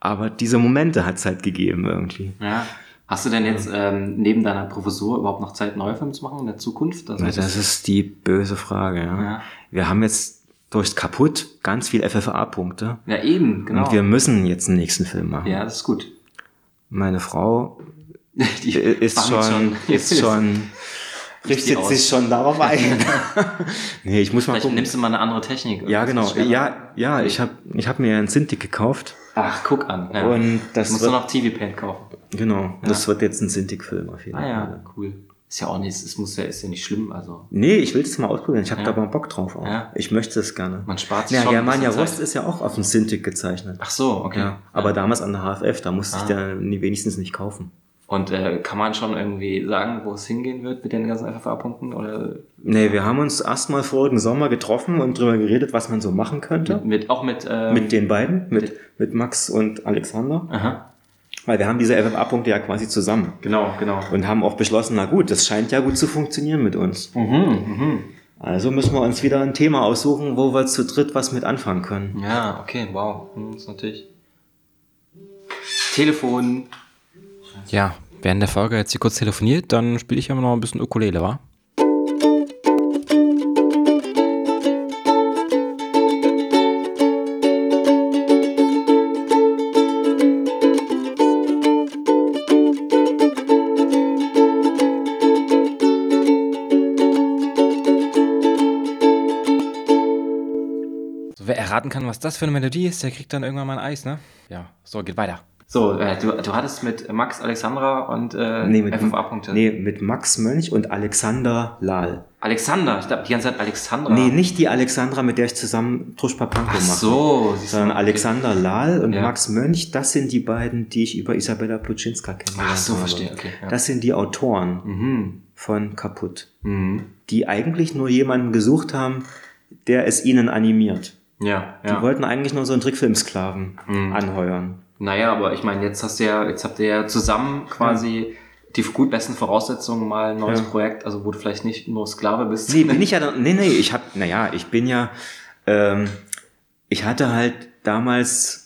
aber diese Momente hat es halt gegeben irgendwie. Ja. Hast du denn jetzt ähm, neben deiner Professur überhaupt noch Zeit, neue Filme zu machen in der Zukunft? Also, Das ist die böse Frage. Ja. Ja. Wir haben jetzt durchs Kaputt ganz viel FFA-Punkte ja, eben, genau. und wir müssen jetzt einen nächsten Film machen. ja, das ist gut. Meine Frau Die ist fangen schon, ist schon, richtet aus. sich schon darauf ein. nee, ich muss mal Vielleicht gucken. nimmst du mal eine andere Technik. Ja, genau. schwerer. Ja, ja, ich habe ich hab mir einen Cintiq gekauft Ach, guck an. Ja. und das du musst du wird, noch TV Paint kaufen. genau, das wird jetzt ein Cintiq-Film auf jeden Ah Fall. ja, cool. Ist ja auch nicht, es muss ja, ist ja nicht schlimm, also. Nee, ich will das mal ausprobieren. Ich habe Ja. da mal Bock drauf auch. Ja. Ich möchte das gerne. Man spart sich Ja, schon ein Germania Zeit. ist ja auch auf dem Cintiq gezeichnet. Ach so, okay. Ja, aber damals an der HFF, da musste Ah. ich der nie- wenigstens nicht kaufen. Und äh, kann man schon irgendwie sagen, wo es hingehen wird mit den ganzen FFA-Punkten? Oder Nee, wir haben uns erstmal vorigen Sommer getroffen und drüber geredet, was man so machen könnte. mit, auch mit, ähm, Mit den beiden, mit, mit Max und Alexander. Aha. Weil wir haben diese FFA-Punkte ja quasi zusammen. Genau, genau. Und haben auch beschlossen, na gut, das scheint ja gut zu funktionieren mit uns. Mhm, mhm. Also müssen wir uns wieder ein Thema aussuchen, wo wir zu dritt was mit anfangen können. Ja, okay, wow. Hm, ist natürlich. Telefon. Ja, während der Folge jetzt hier kurz telefoniert, dann spiele ich aber noch ein bisschen Ukulele, wa? So, wer erraten kann, was das für eine Melodie ist, der kriegt dann irgendwann mal ein Eis, ne? Ja, so, geht weiter. So, äh, du, du hattest mit Max, Alexandra und äh, Nee, mit, FFA-Punkte. nee, mit Max Mönch und Alexander Lahl. Alexander, ich glaube die ganze Zeit Alexandra. Nee, nicht die Alexandra, mit der ich zusammen Truschpa Panko Ach mache. so, Sondern okay. Alexander Lahl und Ja. Max Mönch, das sind die beiden, die ich über Isabella Plutschinska kennengelernt Ach so, habe. verstehe, okay. Ja. Das sind die Autoren mhm. von Kaputt, Mhm. die eigentlich nur jemanden gesucht haben, der es ihnen animiert. Ja, Die ja. wollten eigentlich nur so einen Trickfilmsklaven Mhm. anheuern. Naja, aber ich meine, jetzt hast du ja, jetzt habt ihr ja zusammen quasi die gut besten Voraussetzungen mal ein neues Ja. Projekt, also wo du vielleicht nicht nur Sklave bist. Nee, bin ich ja, dann- nee, nee, ich hab, naja, ich bin ja, ähm, ich hatte halt damals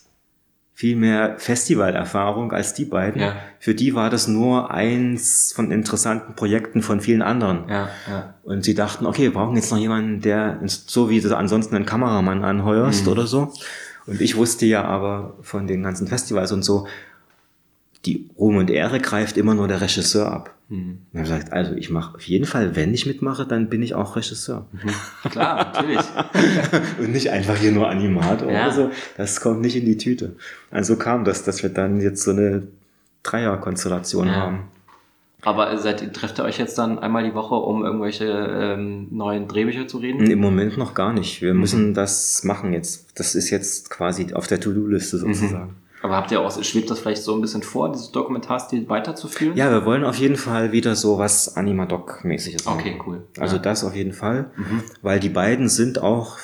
viel mehr Festivalerfahrung als die beiden. Ja. Für die war das nur eins von interessanten Projekten von vielen anderen. Ja, ja. Und sie dachten, okay, wir brauchen jetzt noch jemanden, der, so wie du ansonsten einen Kameramann anheuerst Mhm. oder so. Und ich wusste ja aber von den ganzen Festivals und so, die Ruhm und Ehre greift immer nur der Regisseur ab. Mhm. Und er sagt, also ich mache auf jeden Fall, wenn ich mitmache, dann bin ich auch Regisseur. Klar, natürlich. Und nicht einfach hier nur Animator Ja. oder so. Das kommt nicht in die Tüte. Also kam das, dass wir dann jetzt so eine Dreierkonstellation Ja. haben. Aber seid ihr, trefft ihr euch jetzt dann einmal die Woche, um irgendwelche ähm, neuen Drehbücher zu reden? Im Moment noch gar nicht. Wir Mhm. müssen das machen jetzt. Das ist jetzt quasi auf der To-Do-Liste sozusagen. Aber habt ihr auch, schwebt das vielleicht so ein bisschen vor, dieses Dokumentarstil weiterzuführen? Ja, wir wollen auf jeden Fall wieder so was Animadoc-mäßiges machen. Okay, cool. Also Ja. das auf jeden Fall, Mhm. weil die beiden sind auch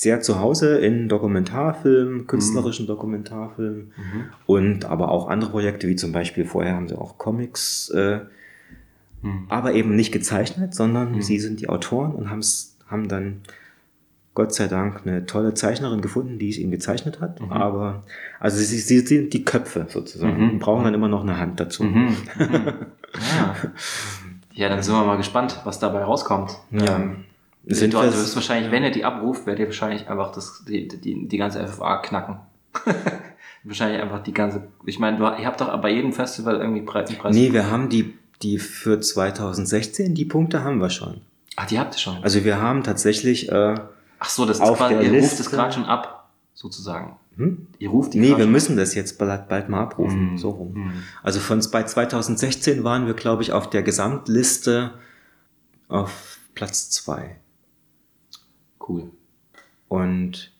sehr zu Hause in Dokumentarfilmen, künstlerischen Dokumentarfilmen Mhm. und aber auch andere Projekte, wie zum Beispiel vorher haben sie auch Comics, äh, Mhm. aber eben nicht gezeichnet, sondern sie sind die Autoren und haben's, haben dann Gott sei Dank eine tolle Zeichnerin gefunden, die es ihnen gezeichnet hat. Aber also sie, sie sind die Köpfe sozusagen Mhm. und brauchen dann immer noch eine Hand dazu. Mhm. Mhm. Ja. ja, dann sind wir mal gespannt, was dabei rauskommt. Ja. Ähm, Sind wir- du wirst wahrscheinlich, wenn ihr die abruft, werdet ihr wahrscheinlich einfach das, die, die, die ganze FFA knacken. wahrscheinlich einfach die ganze. Ich meine, du, ihr habt doch bei jedem Festival irgendwie Preis. Preis. Nee, wir haben die, die für 2016, die Punkte haben wir schon. Ach, die habt ihr schon. Also wir haben tatsächlich, äh, Ach so, das ist auf quasi, der ihr ruft Liste- es gerade schon ab, sozusagen. hm? Ihr ruft die nee, wir müssen das jetzt bald, bald mal abrufen, Mhm. so rum. Mhm. Also von bei 2016 waren wir, glaube ich, auf der Gesamtliste auf Platz zwei Cool. Und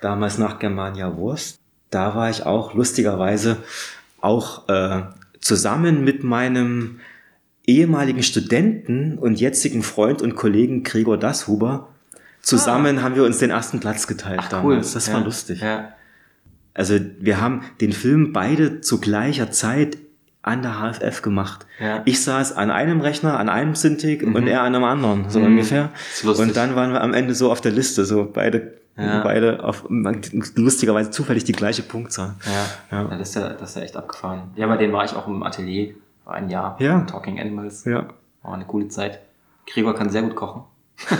damals nach Germania Wurst, da war ich auch lustigerweise auch äh, zusammen mit meinem ehemaligen Studenten und jetzigen Freund und Kollegen Gregor Dashuber. Zusammen haben wir uns den ersten Platz geteilt Ah. Ach, cool. damals. Das ja. war lustig. Ja. Also wir haben den Film beide zu gleicher Zeit an der HFF gemacht. Ja. Ich saß an einem Rechner, an einem Cintiq und er an einem anderen, so Mhm. ungefähr. Und dann waren wir am Ende so auf der Liste, so beide, Ja. beide auf lustigerweise zufällig die gleiche Punktzahl. Ja. Ja. ja. das, ist ja, das ist ja echt abgefahren. Ja, bei denen war ich auch im Atelier. War ein Jahr. Ja. Talking Animals. Ja. War eine coole Zeit. Gregor kann sehr gut kochen.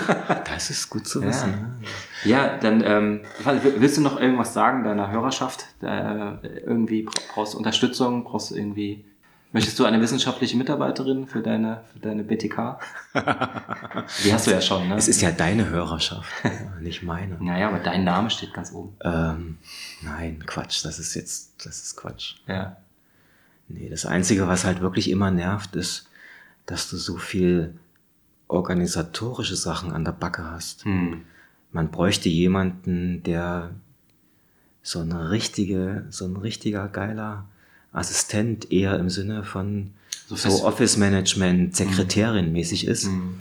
Das ist gut zu Ja. wissen. ne? Ja, dann ähm, willst du noch irgendwas sagen deiner Hörerschaft? Äh, irgendwie bra- brauchst du Unterstützung? Brauchst du irgendwie. Möchtest du eine wissenschaftliche Mitarbeiterin für deine, für deine BTK? Die hast du ja schon, ne? Es ist ja deine Hörerschaft, nicht meine. naja, aber dein Name steht ganz oben. Ähm, nein, Quatsch, das ist jetzt, das ist Quatsch. Ja. Nee, das Einzige, was halt wirklich immer nervt, ist, dass du so viel organisatorische Sachen an der Backe hast. Hm. Man bräuchte jemanden, der so eine richtige, so ein richtiger geiler Assistent eher im Sinne von So so, Office Management, Sekretärin mäßig ist. Hm.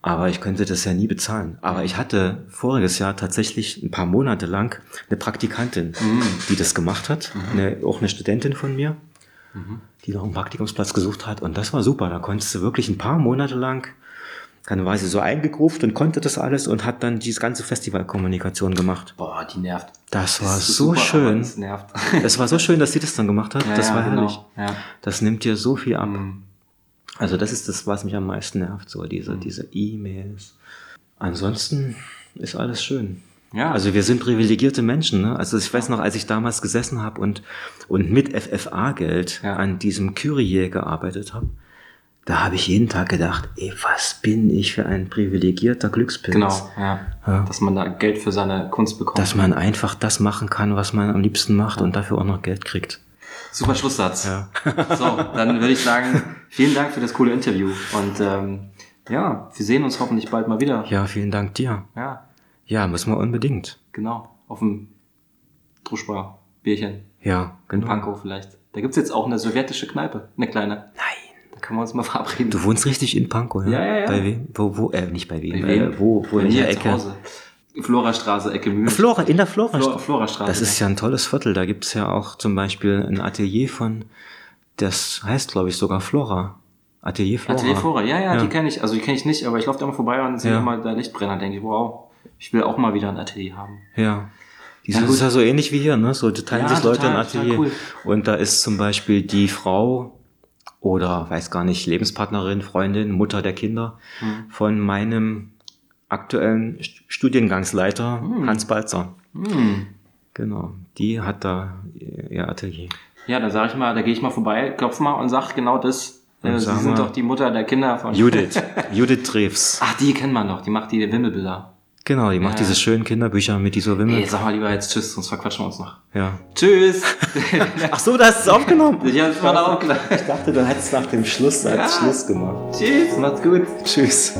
Aber ich könnte das ja nie bezahlen. Aber ich hatte voriges Jahr tatsächlich ein paar Monate lang eine Praktikantin, Mhm. die das gemacht hat. Eine, auch eine Studentin von mir, die noch einen Praktikumsplatz gesucht hat. Und das war super. Da konntest du wirklich ein paar Monate lang, dann war sie so eingegruft und konnte das alles und hat dann diese ganze Festivalkommunikation gemacht. Boah, die nervt. Das war ist so super, schön. Das nervt. Es war so schön, dass sie das dann gemacht hat. Ja, das ja, war genau. herrlich. Ja. Das nimmt dir so viel ab. Hm. Also das ist das, was mich am meisten nervt, so diese, diese E-Mails. Ansonsten ist alles schön. Ja. Also wir sind privilegierte Menschen. Ne? Also ich weiß noch, als ich damals gesessen habe und, und mit FFA-Geld Ja. an diesem Kyrie gearbeitet habe, da habe ich jeden Tag gedacht, ey, was bin ich für ein privilegierter Glückspilz. Genau, ja. Ja. Dass man da Geld für seine Kunst bekommt. Dass man einfach das machen kann, was man am liebsten macht und dafür auch noch Geld kriegt. Super Schlusssatz. Ja. So, dann würde ich sagen, vielen Dank für das coole Interview. Und ähm, ja, wir sehen uns hoffentlich bald mal wieder. Ja, vielen Dank dir. Ja, Ja, müssen wir unbedingt. genau. Auf dem Druschbar Bierchen. Ja, In genau. Pankow vielleicht. Da gibt's jetzt auch eine sowjetische Kneipe. Eine kleine. Nein. Können wir uns mal verabreden. Du wohnst richtig in Pankow, ja? Ja, ja, ja. Bei wem? Wo, wo, äh, nicht bei wem. Bei wem? Äh, wo, wo in der zu Ecke? Hause. Florastraße, Ecke Mühlen. Flora, in der Flora. Flora- Florastraße, Das ist ja ein tolles Viertel. Da gibt's ja auch zum Beispiel ein Atelier von, das heißt, glaube ich, sogar Flora. Atelier Flora. Atelier Flora, ja, ja, Ja. die kenne ich. Also die kenne ich nicht, aber ich laufe da mal vorbei und sehe Ja. immer da Lichtbrenner. Denke ich, wow, ich will auch mal wieder ein Atelier haben. Ja. Die Ja, ist ja so ähnlich wie hier, ne? So da teilen Ja, sich Leute total, ein Atelier. cool. Und da ist zum Beispiel die Frau oder weiß gar nicht, Lebenspartnerin, Freundin, Mutter der Kinder Hm. von meinem aktuellen St- Studiengangsleiter Hans Balzer. Hm. Genau. Die hat da ihr Atelier. Ja, dann sage ich mal, da gehe ich mal vorbei, klopf mal und sag genau das. Äh, Sie sind doch die Mutter der Kinder von. Judith. Judith Treves. Ach, die kennt man noch. Die macht die Wimmelbilder. Genau, die macht Ja. diese schönen Kinderbücher mit dieser Wimmel. Ey, sag mal lieber jetzt Tschüss, sonst verquatschen wir uns noch. Ja. Tschüss. Ach so, da hast du es aufgenommen. ich hab's auch klar. Ich dachte, du hättest nach dem Schluss als Ja. Schluss gemacht. Tschüss, macht's gut. Tschüss.